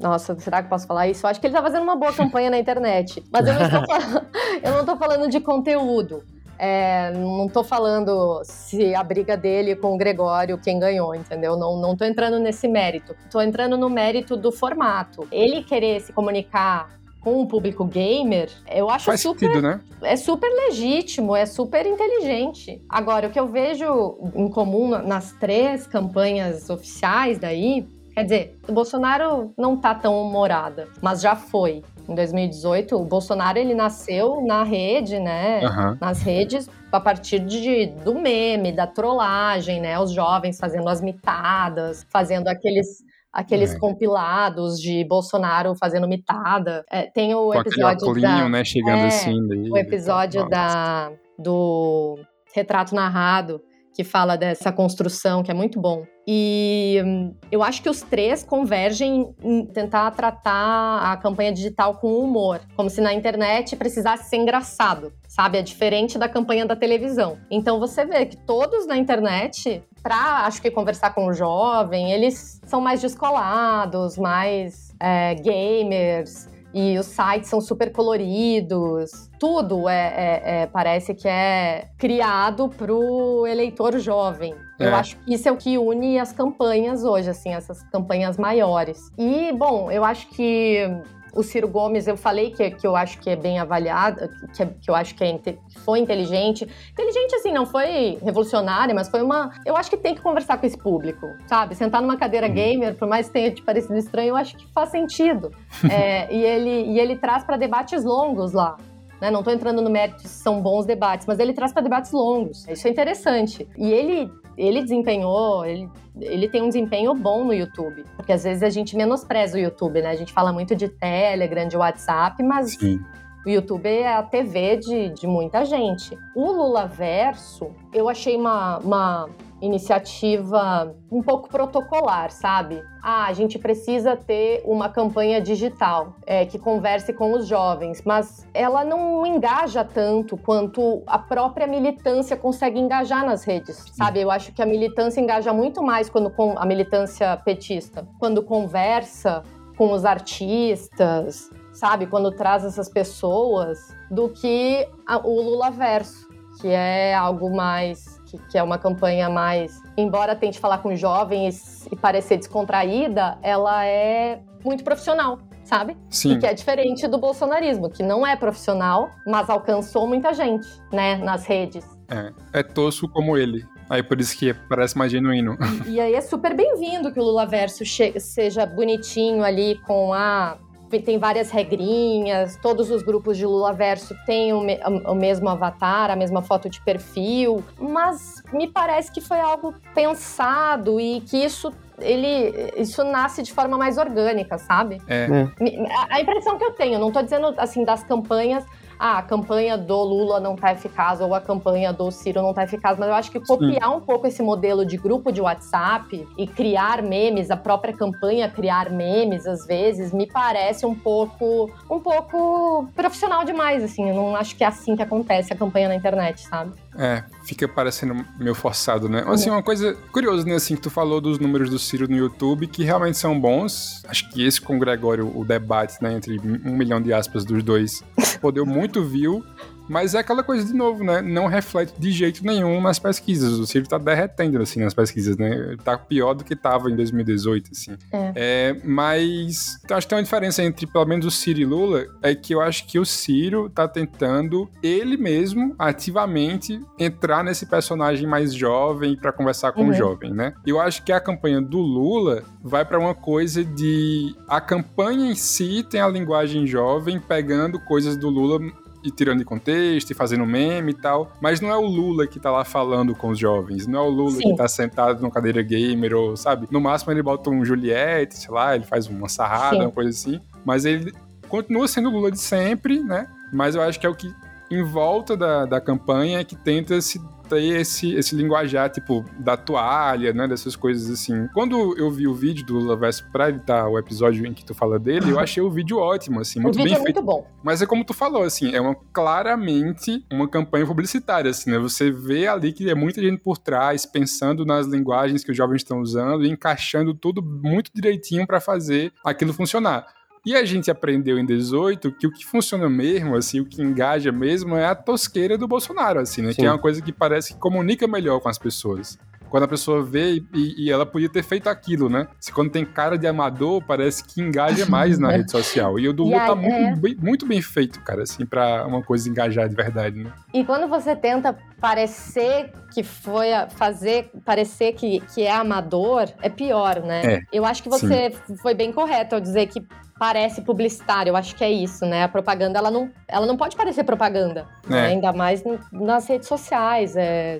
Nossa, será que eu posso falar isso? Eu acho que ele tá fazendo uma boa *laughs* campanha na internet. Mas eu não estou falando, *laughs* eu não tô falando de conteúdo. É, não tô falando se a briga dele com o Gregório, quem ganhou, entendeu? Não, não tô entrando nesse mérito. Tô entrando no mérito do formato. Ele querer se comunicar com o público gamer, eu acho Faz super sentido, né? é super legítimo, é super inteligente. Agora, o que eu vejo em comum na- nas três campanhas oficiais daí, quer dizer, o Bolsonaro não tá tão humorada, mas já foi. Em 2018, o Bolsonaro ele nasceu na rede, né? Aham. Nas redes a partir de, do meme, da trollagem, né? Os jovens fazendo as mitadas, fazendo aqueles aqueles É. compilados de Bolsonaro fazendo mitada. É, tem o Com episódio da né? Chegando É, assim. Daí, o episódio Nossa. da, do retrato narrado, que fala dessa construção, que é muito bom. E hum, eu acho que os três convergem em tentar tratar a campanha digital com humor, como se na internet precisasse ser engraçado, sabe? É diferente da campanha da televisão. Então você vê que todos na internet, pra acho que conversar com o jovem, eles são mais descolados, mais é, gamers, e os sites são super coloridos. Tudo é, é- é- parece que é criado pro eleitor jovem. É. Eu acho que isso é o que une as campanhas hoje, assim, essas campanhas maiores. E, bom, eu acho que o Ciro Gomes, eu falei que, que eu acho que é bem avaliado, que, é- que eu acho que é foi inteligente. Inteligente, assim, não foi revolucionária, mas foi uma. Eu acho que tem que conversar com esse público, sabe? Sentar numa cadeira gamer, por mais que tenha te parecido estranho, eu acho que faz sentido. *laughs* É, e, ele, e ele traz para debates longos lá. Né? Não estou entrando no mérito se são bons debates, mas ele traz para debates longos. Isso é interessante. E ele, ele desempenhou, ele, ele tem um desempenho bom no YouTube. Porque às vezes a gente menospreza o YouTube, né? A gente fala muito de Telegram, de WhatsApp, mas Sim. o YouTube é a TV de, de muita gente. O Lula Verso, eu achei uma, uma iniciativa um pouco protocolar, sabe? Ah, a gente precisa ter uma campanha digital é, que converse com os jovens, mas ela não engaja tanto quanto a própria militância consegue engajar nas redes, sabe? Eu acho que a militância engaja muito mais quando a militância petista, quando conversa com os artistas, sabe? Quando traz essas pessoas, do que a, o Lula Verso, que é algo mais. Que, que, é uma campanha mais. Embora tente falar com jovens e parecer descontraída, ela é muito profissional. Sabe? Sim. E que é diferente do bolsonarismo, que não é profissional, mas alcançou muita gente, né, nas redes. É, é tosco como ele. Aí por isso que parece mais genuíno. E, e aí é super bem-vindo que o Lula Verso seja bonitinho ali com a tem várias regrinhas, todos os grupos de Lula Verso têm o, me o, mesmo avatar, a mesma foto de perfil, mas me parece que foi algo pensado e que isso ele isso nasce de forma mais orgânica, sabe? É. A impressão que eu tenho, não tô dizendo assim das campanhas ah, a campanha do Lula não tá eficaz ou a campanha do Ciro não tá eficaz, mas eu acho que copiar Sim. um pouco esse modelo de grupo de WhatsApp e criar memes, a própria campanha criar memes às vezes, me parece um pouco um pouco profissional demais, assim, eu não acho que é assim que acontece a campanha na internet, sabe? É, fica parecendo meio forçado, né? Assim, uma coisa curiosa, né, assim, que tu falou dos números do Ciro no YouTube, que realmente são bons. Acho que esse com o Gregório, o debate, né, entre um milhão de aspas dos dois, *laughs* deu muito view. Mas é aquela coisa de novo, né? Não reflete de jeito nenhum nas pesquisas. O Ciro tá derretendo, assim, nas pesquisas, né? Tá pior do que tava em 2018, assim. É. é mas acho que tem uma diferença entre, pelo menos, o Ciro e Lula, é que eu acho que o Ciro tá tentando, ele mesmo, ativamente, entrar nesse personagem mais jovem para conversar com uhum. o jovem, né? Eu acho que a campanha do Lula vai para uma coisa de a campanha em si tem a linguagem jovem pegando coisas do Lula e tirando de contexto e fazendo meme e tal. Mas não é o Lula que tá lá falando com os jovens. Não é o Lula Sim. que tá sentado numa cadeira gamer ou, sabe? No máximo ele bota um Juliette, sei lá, ele faz uma sarrada, Sim. uma coisa assim. Mas ele continua sendo o Lula de sempre, né? Mas eu acho que é o que em volta da, da campanha que tenta se ter esse, esse linguajar, tipo, da toalha, né? Dessas coisas assim. Quando eu vi o vídeo do Lula Verso pra editar o episódio em que tu fala dele, eu achei o vídeo ótimo, assim, muito o vídeo bem é feito. muito bom. Mas é como tu falou, assim, é uma claramente uma campanha publicitária, assim, né? Você vê ali que é muita gente por trás, pensando nas linguagens que os jovens estão usando e encaixando tudo muito direitinho para fazer aquilo funcionar. E a gente aprendeu em 18 que o que funciona mesmo, assim, o que engaja mesmo é a tosqueira do Bolsonaro, assim, né? Sim. Que é uma coisa que parece que comunica melhor com as pessoas quando a pessoa vê e, e, ela podia ter feito aquilo, né? Se quando tem cara de amador, parece que engaja mais na *laughs* rede social. E o do Lu tá muito, é... bem, muito bem feito, cara, assim, pra uma coisa engajar de verdade, né? E quando você tenta parecer que foi fazer parecer que, que é amador, é pior, né? É, Eu acho que você sim. foi bem correto ao dizer que parece publicitário. Eu acho que é isso, né? A propaganda, ela não, ela não pode parecer propaganda. É. Né? Ainda mais nas redes sociais. É,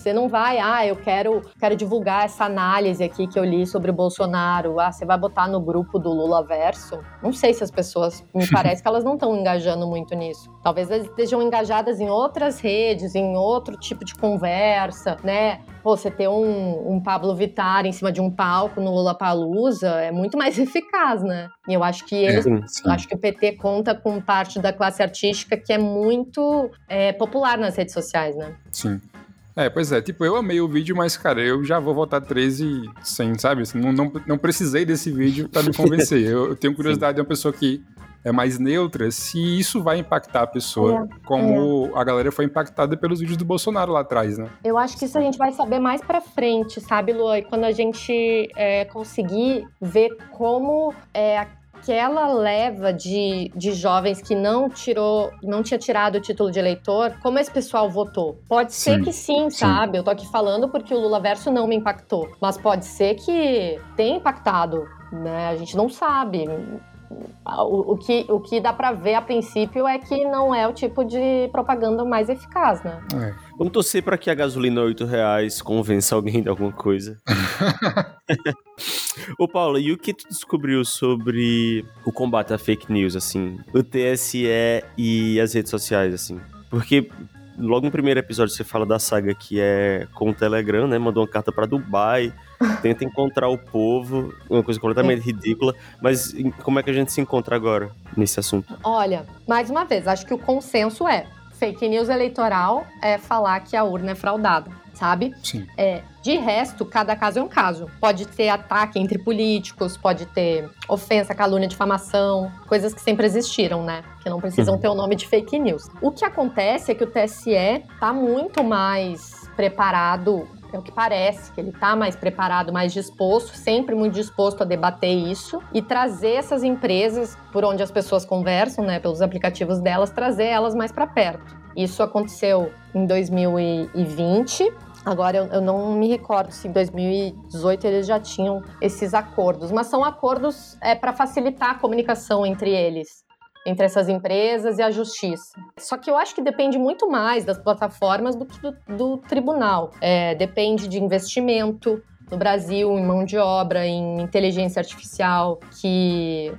você não vai, ah, eu quero, quero divulgar essa análise aqui que eu li sobre o Bolsonaro. Ah, você vai botar no grupo do Lula Verso? Não sei se as pessoas, me *laughs* parece que elas não estão engajando muito nisso. Talvez elas estejam engajadas em outras redes, em outro tipo de conversa, né? Pô, você ter um, um Pablo Vittar em cima de um palco no Lula Palusa é muito mais *laughs* eficaz, né? E eu acho que eles, é, acho que o PT conta com parte da classe artística que é muito é, popular nas redes sociais, né? Sim. É, pois é, tipo, eu amei o vídeo, mas, cara, eu já vou votar 13 sem, sabe? Assim, não, não, não precisei desse vídeo pra me convencer. eu, eu tenho *laughs* curiosidade de uma pessoa que é mais neutra, se isso vai impactar a pessoa, é, como é. a galera foi impactada pelos vídeos do Bolsonaro lá atrás, né? Eu acho que isso a gente vai saber mais pra frente, sabe, Lu? E quando a gente é, conseguir ver como é, aquela leva de, de jovens que não tirou, não tinha tirado o título de eleitor, como esse pessoal votou? Pode ser sim, que sim, sim, sabe? Eu tô aqui falando porque o Lula verso não me impactou, mas pode ser que tenha impactado, né? A gente não sabe. O, o, que, o que dá para ver a princípio é que não é o tipo de propaganda mais eficaz, né? É. Vamos torcer para que a gasolina 8 reais convença alguém de alguma coisa. *laughs* Ô Paulo, e o que tu descobriu sobre o combate à fake news, assim? O TSE e as redes sociais, assim? Porque logo no primeiro episódio você fala da saga que é com o Telegram, né? Mandou uma carta para Dubai, tenta encontrar o povo, uma coisa completamente ridícula. Mas como é que a gente se encontra agora nesse assunto? Olha, mais uma vez, acho que o consenso é fake news eleitoral é falar que a urna é fraudada, sabe? Sim. É, de resto, cada caso é um caso. Pode ter ataque entre políticos, pode ter ofensa, calúnia, difamação, coisas que sempre existiram, né? Que não precisam ter o nome de fake news. O que acontece é que o TSE tá muito mais preparado. É o que parece, que ele tá mais preparado, mais disposto, sempre muito disposto a debater isso e trazer essas empresas por onde as pessoas conversam, né, pelos aplicativos delas, trazer elas mais para perto. Isso aconteceu em 2020. Agora eu, eu não me recordo se em 2018 eles já tinham esses acordos, mas são acordos é, para facilitar a comunicação entre eles, entre essas empresas e a justiça. Só que eu acho que depende muito mais das plataformas do que do, do tribunal. É, depende de investimento, no Brasil em mão de obra, em inteligência artificial que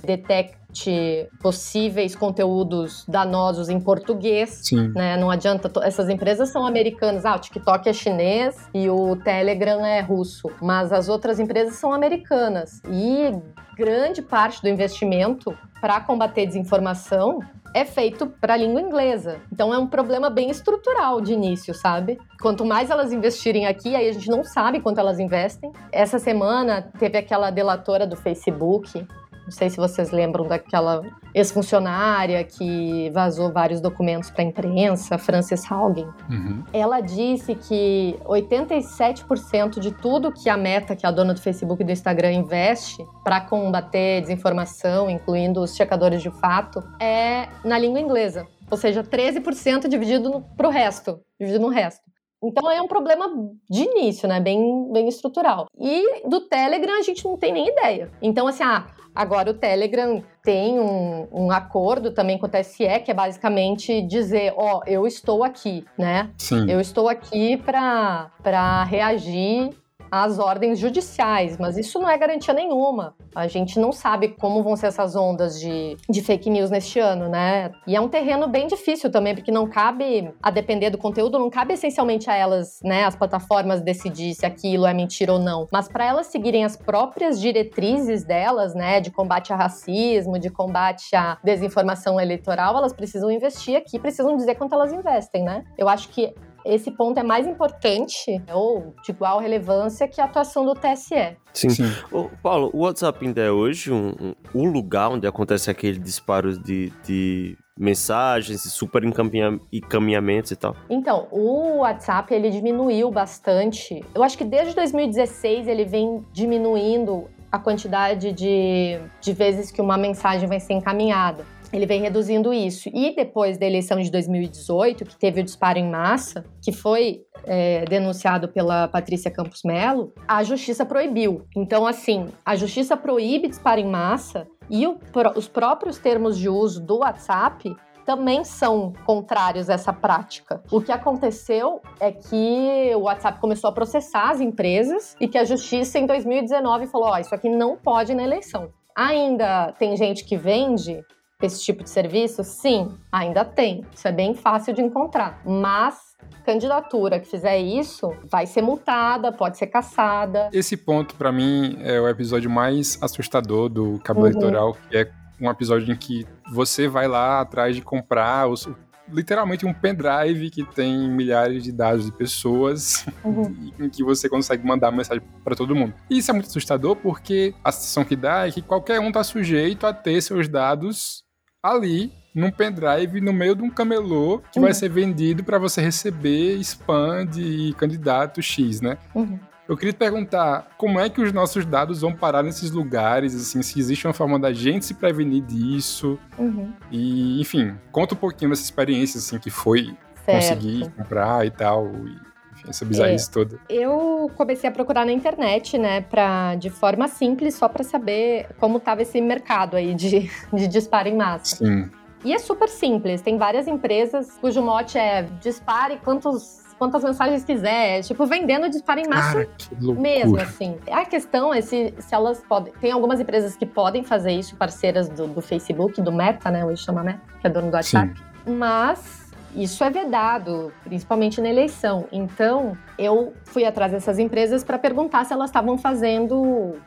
possíveis conteúdos danosos em português. Né? Não adianta, essas empresas são americanas. Ah, o TikTok é chinês e o Telegram é russo, mas as outras empresas são americanas. E grande parte do investimento para combater desinformação é feito para a língua inglesa. Então é um problema bem estrutural de início, sabe? Quanto mais elas investirem aqui, aí a gente não sabe quanto elas investem. Essa semana teve aquela delatora do Facebook. Não sei se vocês lembram daquela ex-funcionária que vazou vários documentos para a imprensa, Frances Haugen. Uhum. Ela disse que 87% de tudo que a Meta, que é a dona do Facebook e do Instagram, investe para combater desinformação, incluindo os checadores de fato, é na língua inglesa. Ou seja, 13% dividido para o resto, dividido no resto. Então é um problema de início, né? Bem, bem estrutural. E do Telegram a gente não tem nem ideia. Então, assim, ah, agora o Telegram tem um, um acordo também com o TSE, que é basicamente dizer, ó, eu estou aqui, né? Sim. Eu estou aqui para reagir às ordens judiciais, mas isso não é garantia nenhuma. A gente não sabe como vão ser essas ondas de, de fake news neste ano, né? E é um terreno bem difícil também, porque não cabe, a depender do conteúdo, não cabe essencialmente a elas, né, as plataformas decidir se aquilo é mentira ou não, mas para elas seguirem as próprias diretrizes delas, né, de combate a racismo, de combate à desinformação eleitoral, elas precisam investir aqui, precisam dizer quanto elas investem, né? Eu acho que esse ponto é mais importante ou de igual relevância que a atuação do TSE. Sim. Sim. Ô, Paulo, o WhatsApp ainda é hoje um, um- o lugar onde acontece aquele disparo de, de mensagens e super encaminha- encaminhamentos e tal. Então, o WhatsApp ele diminuiu bastante. Eu acho que desde 2016 ele vem diminuindo a quantidade de, de vezes que uma mensagem vai ser encaminhada. Ele vem reduzindo isso. E depois da eleição de 2018, que teve o disparo em massa, que foi é, denunciado pela Patrícia Campos Melo, a justiça proibiu. Então, assim, a justiça proíbe disparo em massa e o os próprios termos de uso do WhatsApp também são contrários a essa prática. O que aconteceu é que o WhatsApp começou a processar as empresas e que a justiça em 2019 falou: ó, isso aqui não pode na eleição. Ainda tem gente que vende esse tipo de serviço? Sim, ainda tem. Isso é bem fácil de encontrar. Mas candidatura que fizer isso vai ser multada, pode ser caçada. Esse ponto, pra mim, é o episódio mais assustador do Cabo Uhum. Eleitoral, que é um episódio em que você vai lá atrás de comprar os- literalmente um pendrive que tem milhares de dados de pessoas Uhum. *laughs* em que você consegue mandar mensagem pra todo mundo. E isso é muito assustador porque a sensação que dá é que qualquer um tá sujeito a ter seus dados ali num pendrive no meio de um camelô que vai Uhum. ser vendido pra você receber spam de candidato X, né? Uhum. Eu queria te perguntar como é que os nossos dados vão parar nesses lugares, assim, se existe uma forma da gente se prevenir disso. Uhum. E, enfim, conta um pouquinho dessa experiência, assim, que foi conseguir Certo. comprar e tal. E, essa bizarrice toda. Eu comecei a procurar na internet, né, pra, de forma simples, só para saber como tava esse mercado aí de, *laughs* de disparo em massa. Sim. E é super simples, tem várias empresas cujo mote é dispare quantos, quantas mensagens quiser, é, tipo, vendendo disparo em massa Cara, mesmo, assim. A questão é se, se elas podem. Tem algumas empresas que podem fazer isso, parceiras do, do Facebook, do Meta, né? Hoje chama Meta, que é dono do WhatsApp. Mas isso é vedado, principalmente na eleição. Então, eu fui atrás dessas empresas para perguntar se elas estavam fazendo uh,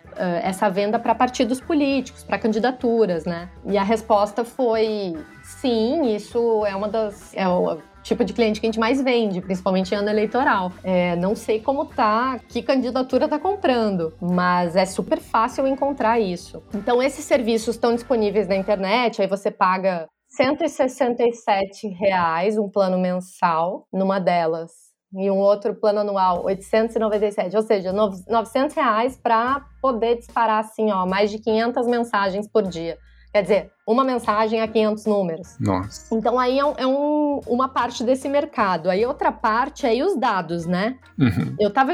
essa venda para partidos políticos, para candidaturas, né? E a resposta foi sim, isso é uma das. É o tipo de cliente que a gente mais vende, principalmente em ano eleitoral. É, não sei como tá, que candidatura tá comprando, mas é super fácil encontrar isso. Então, esses serviços estão disponíveis na internet, aí você paga 167 reais um plano mensal numa delas e um outro plano anual 897, ou seja, 900 reais para poder disparar assim, ó, mais de 500 mensagens por dia. Quer dizer, uma mensagem a 500 números. Nossa. Então aí é, um, é um, uma parte desse mercado. Aí outra parte é aí os dados, né? Uhum. Eu estava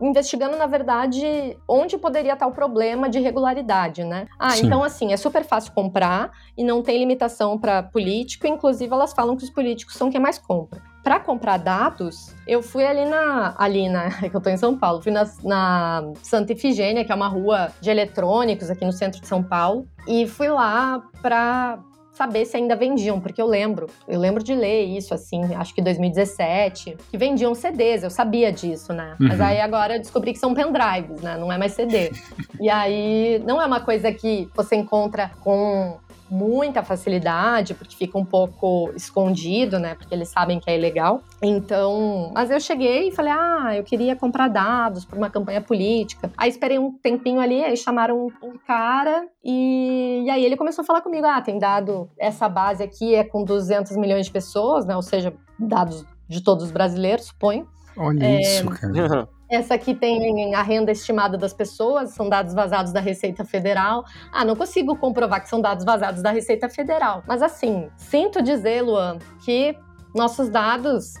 investigando, na verdade, onde poderia estar o problema de regularidade, né? Ah, Sim. então assim, é super fácil comprar e não tem limitação para político. Inclusive, elas falam que os políticos são quem mais compra. Para comprar dados, eu fui ali na. Ali na. *laughs* Que eu tô em São Paulo, fui na, na Santa Ifigênia, que é uma rua de eletrônicos aqui no centro de São Paulo, e fui lá para saber se ainda vendiam, porque eu lembro, eu lembro de ler isso assim, acho que 2017, que vendiam CDs, eu sabia disso, né? Uhum. Mas aí agora eu descobri que são pendrives, né? Não é mais CD. *laughs* e aí não é uma coisa que você encontra com muita facilidade, porque fica um pouco escondido, né? Porque eles sabem que é ilegal. Então, mas eu cheguei e falei: ah, eu queria comprar dados para uma campanha política. Aí esperei um tempinho ali, aí chamaram um, um cara e, e, aí ele começou a falar comigo: ah, tem dado, essa base aqui é com 200 milhões de pessoas, né? Ou seja, dados de todos os brasileiros, suponho. Olha É, isso, cara. *laughs* Essa aqui tem a renda estimada das pessoas, são dados vazados da Receita Federal. Ah, não consigo comprovar que são dados vazados da Receita Federal. Mas assim, sinto dizer, Luan, que nossos dados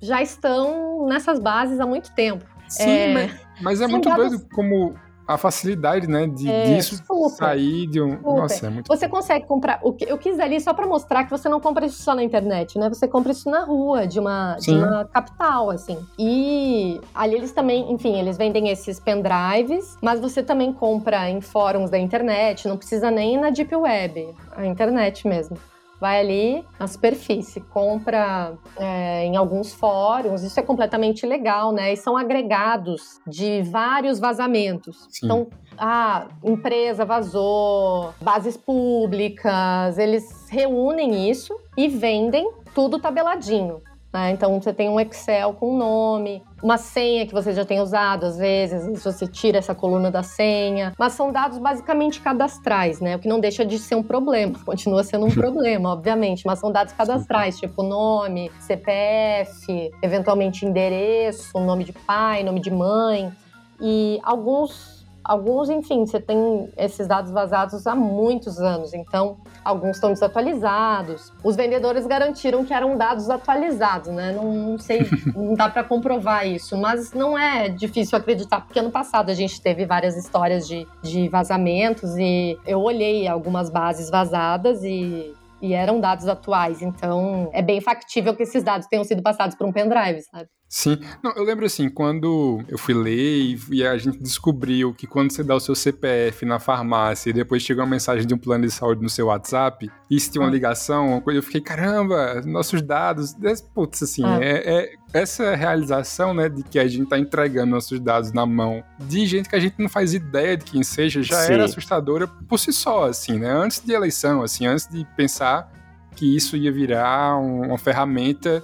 já estão nessas bases há muito tempo. Sim, É, mas, mas é muito dados- doido como a facilidade, né, de É, disso super. sair de um. Super. Nossa, é muito. Você consegue comprar. O que eu quis ali só para mostrar que você não compra isso só na internet, né? Você compra isso na rua, de uma, de uma capital, assim. E ali eles também, enfim, eles vendem esses pendrives, mas você também compra em fóruns da internet, não precisa nem ir na Deep Web, a internet mesmo. Vai ali na superfície, compra é, em alguns fóruns, isso é completamente legal, né? E são agregados de vários vazamentos. Sim. Então, a empresa vazou, bases públicas, eles reúnem isso e vendem tudo tabeladinho. Né? Então você tem um Excel com nome, uma senha que você já tem usado, às vezes, às vezes você tira essa coluna da senha, mas são dados basicamente cadastrais, né? O que não deixa de ser um problema, *laughs* continua sendo um problema, obviamente, mas são dados cadastrais, tipo nome, CPF, eventualmente endereço, nome de pai, nome de mãe. E alguns, alguns, enfim, você tem esses dados vazados há muitos anos, então alguns estão desatualizados. Os vendedores garantiram que eram dados atualizados, né? Não, não sei, *laughs* não dá para comprovar isso, mas não é difícil acreditar, porque ano passado a gente teve várias histórias de, de vazamentos e eu olhei algumas bases vazadas e e eram dados atuais, então é bem factível que esses dados tenham sido passados por um pendrive, sabe? Sim. Não, eu lembro assim, quando eu fui ler e, a gente descobriu que quando você dá o seu CPF na farmácia e depois chega uma mensagem de um plano de saúde no seu WhatsApp, e se tem uma Ah. ligação, uma coisa, eu fiquei, caramba, nossos dados. des- Putz, assim, Ah. é, é essa realização, né, de que a gente tá entregando nossos dados na mão de gente que a gente não faz ideia de quem seja, já Sim. era assustadora por si só, assim, né? Antes de eleição, assim, antes de pensar que isso ia virar um- uma ferramenta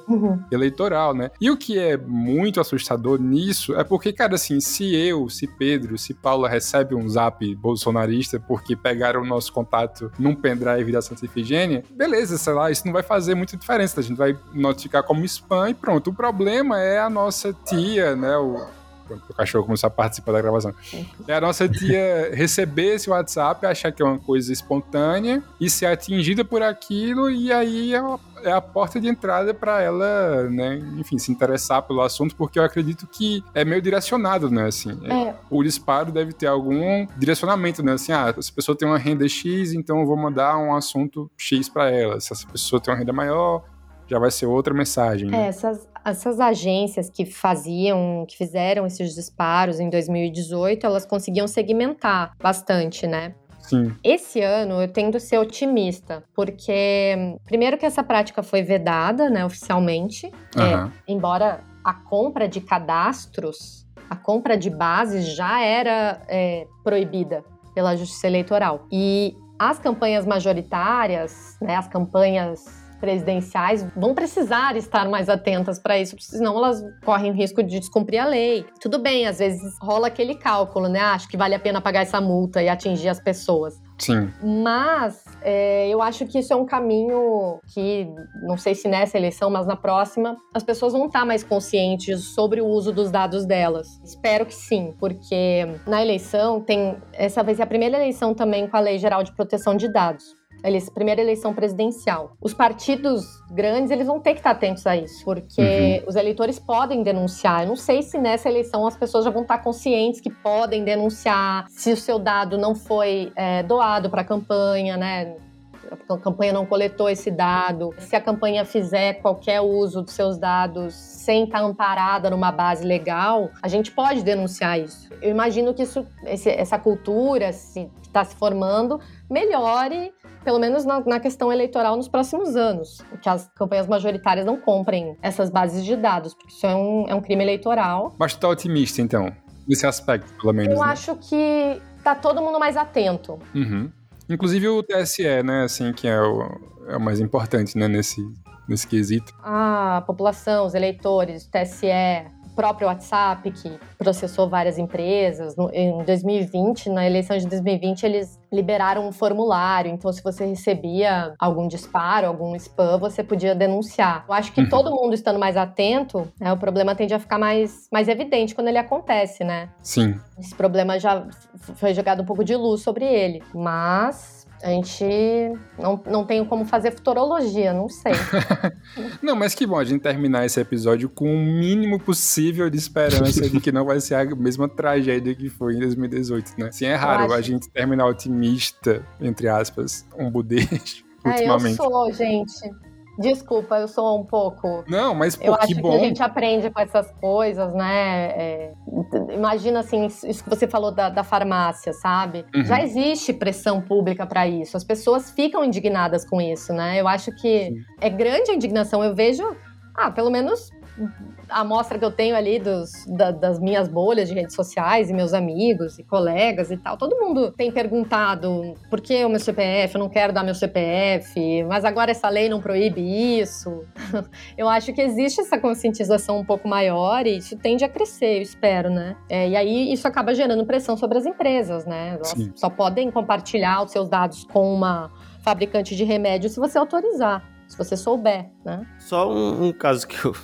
eleitoral, né? E o que é muito assustador nisso é porque, cara, assim, se eu, se Pedro, se Paula recebe um zap bolsonarista porque pegaram o nosso contato num pendrive da Santa Ifigênia, beleza, sei lá, isso não vai fazer muita diferença. A gente vai notificar como spam e pronto. O problema é a nossa tia, né? O, Pronto, o cachorro começou a participar da gravação. É a nossa tia *laughs* receber esse WhatsApp, achar que é uma coisa espontânea e ser atingida por aquilo, e aí é a, é a porta de entrada para ela, né, enfim, se interessar pelo assunto, porque eu acredito que é meio direcionado, né, assim. É, o disparo deve ter algum direcionamento, né? Assim, ah, essa pessoa tem uma renda X, então eu vou mandar um assunto X para ela. Se essa pessoa tem uma renda maior, já vai ser outra mensagem. É, Né? essas, essas agências que faziam, que fizeram esses disparos em 2018, elas conseguiam segmentar bastante, né? Sim. Esse ano eu tendo ser otimista, porque primeiro que essa prática foi vedada, né, oficialmente, é, Aham. embora a compra de cadastros, a compra de bases já era é, proibida pela Justiça Eleitoral. E as campanhas majoritárias, né, as campanhas presidenciais vão precisar estar mais atentas para isso, senão elas correm o risco de descumprir a lei. Tudo bem, às vezes rola aquele cálculo, né? Ah, acho que vale a pena pagar essa multa e atingir as pessoas. Sim. Mas é, eu acho que isso é um caminho que, não sei se nessa eleição, mas na próxima, as pessoas vão estar mais conscientes sobre o uso dos dados delas. Espero que sim, porque na eleição tem. Essa vai ser a primeira eleição também com a Lei Geral de Proteção de Dados. Ele- Primeira eleição presidencial. Os partidos grandes, eles vão ter que estar atentos a isso, porque os eleitores podem denunciar. Eu não sei se nessa eleição as pessoas já vão estar conscientes que podem denunciar se o seu dado não foi é, doado para a campanha, né? A campanha não coletou esse dado. Se a campanha fizer qualquer uso dos seus dados sem estar amparada numa base legal, a gente pode denunciar isso. Eu imagino que isso, esse- essa cultura se, que está se formando melhore pelo menos na, na questão eleitoral nos próximos anos, que as campanhas majoritárias não comprem essas bases de dados, porque isso é um, é um crime eleitoral. Mas tu tá otimista, então, nesse aspecto, pelo menos. Eu né? acho que tá todo mundo mais atento. Uhum. Inclusive o TSE, né, assim, que é o, é o mais importante, né, nesse, nesse quesito. A população, os eleitores, o TSE, próprio WhatsApp, que processou várias empresas. No- em 2020, na eleição de 2020, eles liberaram um formulário. Então, se você recebia algum disparo, algum spam, você podia denunciar. Eu acho que Uhum. todo mundo estando mais atento, né, o problema tende a ficar mais, mais evidente quando ele acontece, né? Sim. Esse problema já foi jogado um pouco de luz sobre ele. Mas a gente não, não tem como fazer futurologia, não sei. *laughs* Não, mas que bom a gente terminar esse episódio com o mínimo possível de esperança de que não vai ser a mesma tragédia que foi em 2018, né? Assim, é raro acho- a gente terminar otimista, entre aspas, um budejo, É, eu sou, gente. Desculpa, eu sou um pouco. Não, mas pô, Eu acho que que, a gente aprende com essas coisas, né? É, imagina assim, isso que você falou da, da farmácia, sabe? Uhum. Já existe pressão pública para isso. As pessoas ficam indignadas com isso, né? Eu acho que Sim. é grande a indignação. Eu vejo, ah, pelo menos a amostra que eu tenho ali dos, da- das minhas bolhas de redes sociais e meus amigos e colegas e tal. Todo mundo tem perguntado por que o meu CPF, eu não quero dar meu CPF, mas agora essa lei não proíbe isso. *laughs* Eu acho que existe essa conscientização um pouco maior e isso tende a crescer, eu espero, né? É, e aí isso acaba gerando pressão sobre as empresas, né? Elas Sim. só podem compartilhar os seus dados com uma fabricante de remédio se você autorizar, se você souber, né? Só um, um caso que eu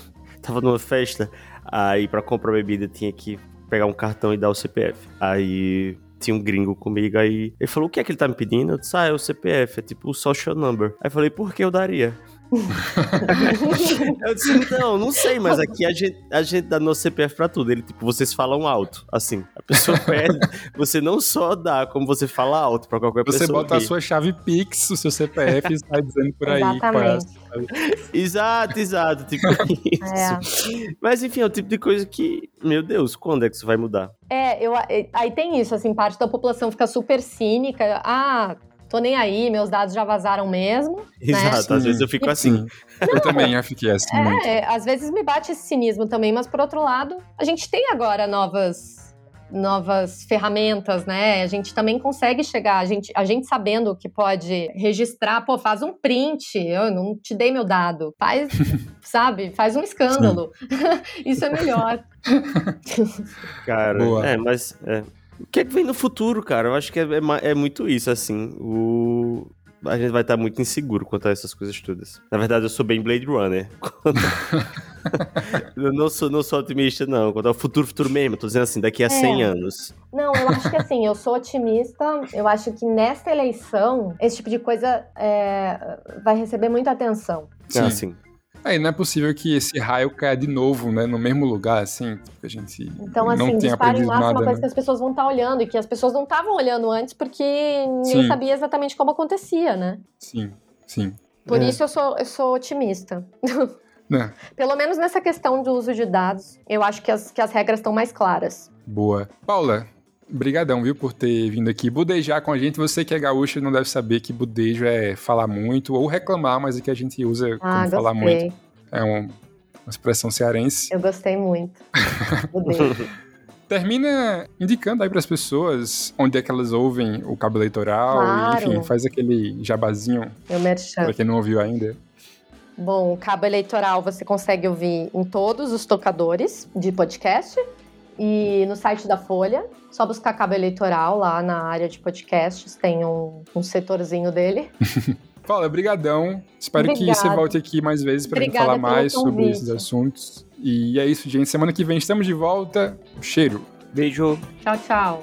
tava numa festa, aí pra comprar bebida tinha que pegar um cartão e dar o CPF. Aí tinha um gringo comigo, aí ele falou, o que é que ele tá me pedindo? Eu disse, ah, é o CPF, é tipo o social number. Aí eu falei, por que eu daria? *laughs* eu disse, não, não sei, mas aqui a gente, a gente dá nosso CPF pra tudo. Ele, tipo, vocês falam alto, assim. A pessoa *laughs* pede, você não só dá, como você fala alto pra qualquer Você pessoa. bota a sua chave Pix, o seu CPF e sai dizendo por aí. Exatamente. é Exato, exato, tipo *laughs* isso. É. Mas enfim, é o tipo de coisa que, meu Deus, quando é que isso vai mudar? É, eu, aí tem isso, assim, parte da população fica super cínica. Ah, tô nem aí, meus dados já vazaram mesmo. Exato, às Sim. vezes eu fico assim. Eu também já fiquei assim muito. É, às vezes me bate esse cinismo também, mas por outro lado, a gente tem agora novas novas ferramentas, né? A gente também consegue chegar, a gente, a gente sabendo que pode registrar, pô, faz um print, eu não te dei meu dado, faz, *laughs* sabe, faz um escândalo. *laughs* Isso é melhor. *laughs* Cara, Boa. é, mas é. O que é que vem no futuro, cara? Eu acho que é, é é muito isso, assim. O... A gente vai estar muito inseguro quanto a essas coisas todas. Na verdade, eu sou bem Blade Runner. *laughs* eu não sou, não sou otimista, não. Quanto ao futuro, futuro mesmo. Tô dizendo assim, daqui a 100 anos. Não, eu acho que assim, eu sou otimista. Eu acho que nesta eleição, esse tipo de coisa é, vai receber muita atenção. Sim. Ah, sim. Aí não é possível que esse raio caia de novo, né? No mesmo lugar, assim, que a gente Então, assim, não tenha disparo em aprendido massa é uma nada, coisa né? que as pessoas vão estar olhando e que as pessoas não estavam olhando antes porque nem Sim. sabia exatamente como acontecia, né? Sim, sim. Por É. isso eu sou, eu sou otimista. Né? *laughs* Pelo menos nessa questão do uso de dados, eu acho que as, que as regras estão mais claras. Boa. Paula, brigadão, viu, por ter vindo aqui budejar com a gente. Você que é gaúcho não deve saber que budejo é falar muito ou reclamar, mas é que a gente usa como Ah, falar gostei. muito. É um- uma expressão cearense. Eu gostei muito. *laughs* Mudei. Termina indicando aí pras pessoas onde é que elas ouvem o cabo eleitoral. Claro. Enfim, faz aquele jabazinho Meu merchan. pra quem não ouviu ainda. Bom, o Cabo Eleitoral você consegue ouvir em todos os tocadores de podcast e no site da Folha. Só buscar Cabo Eleitoral lá na área de podcasts, tem um, um setorzinho dele. *laughs* Fala, brigadão. Espero que Obrigada. você volte aqui mais vezes pra gente Obrigada falar mais sobre esses assuntos. E é isso, gente. Semana que vem estamos de volta. Cheiro. Beijo. Tchau, tchau.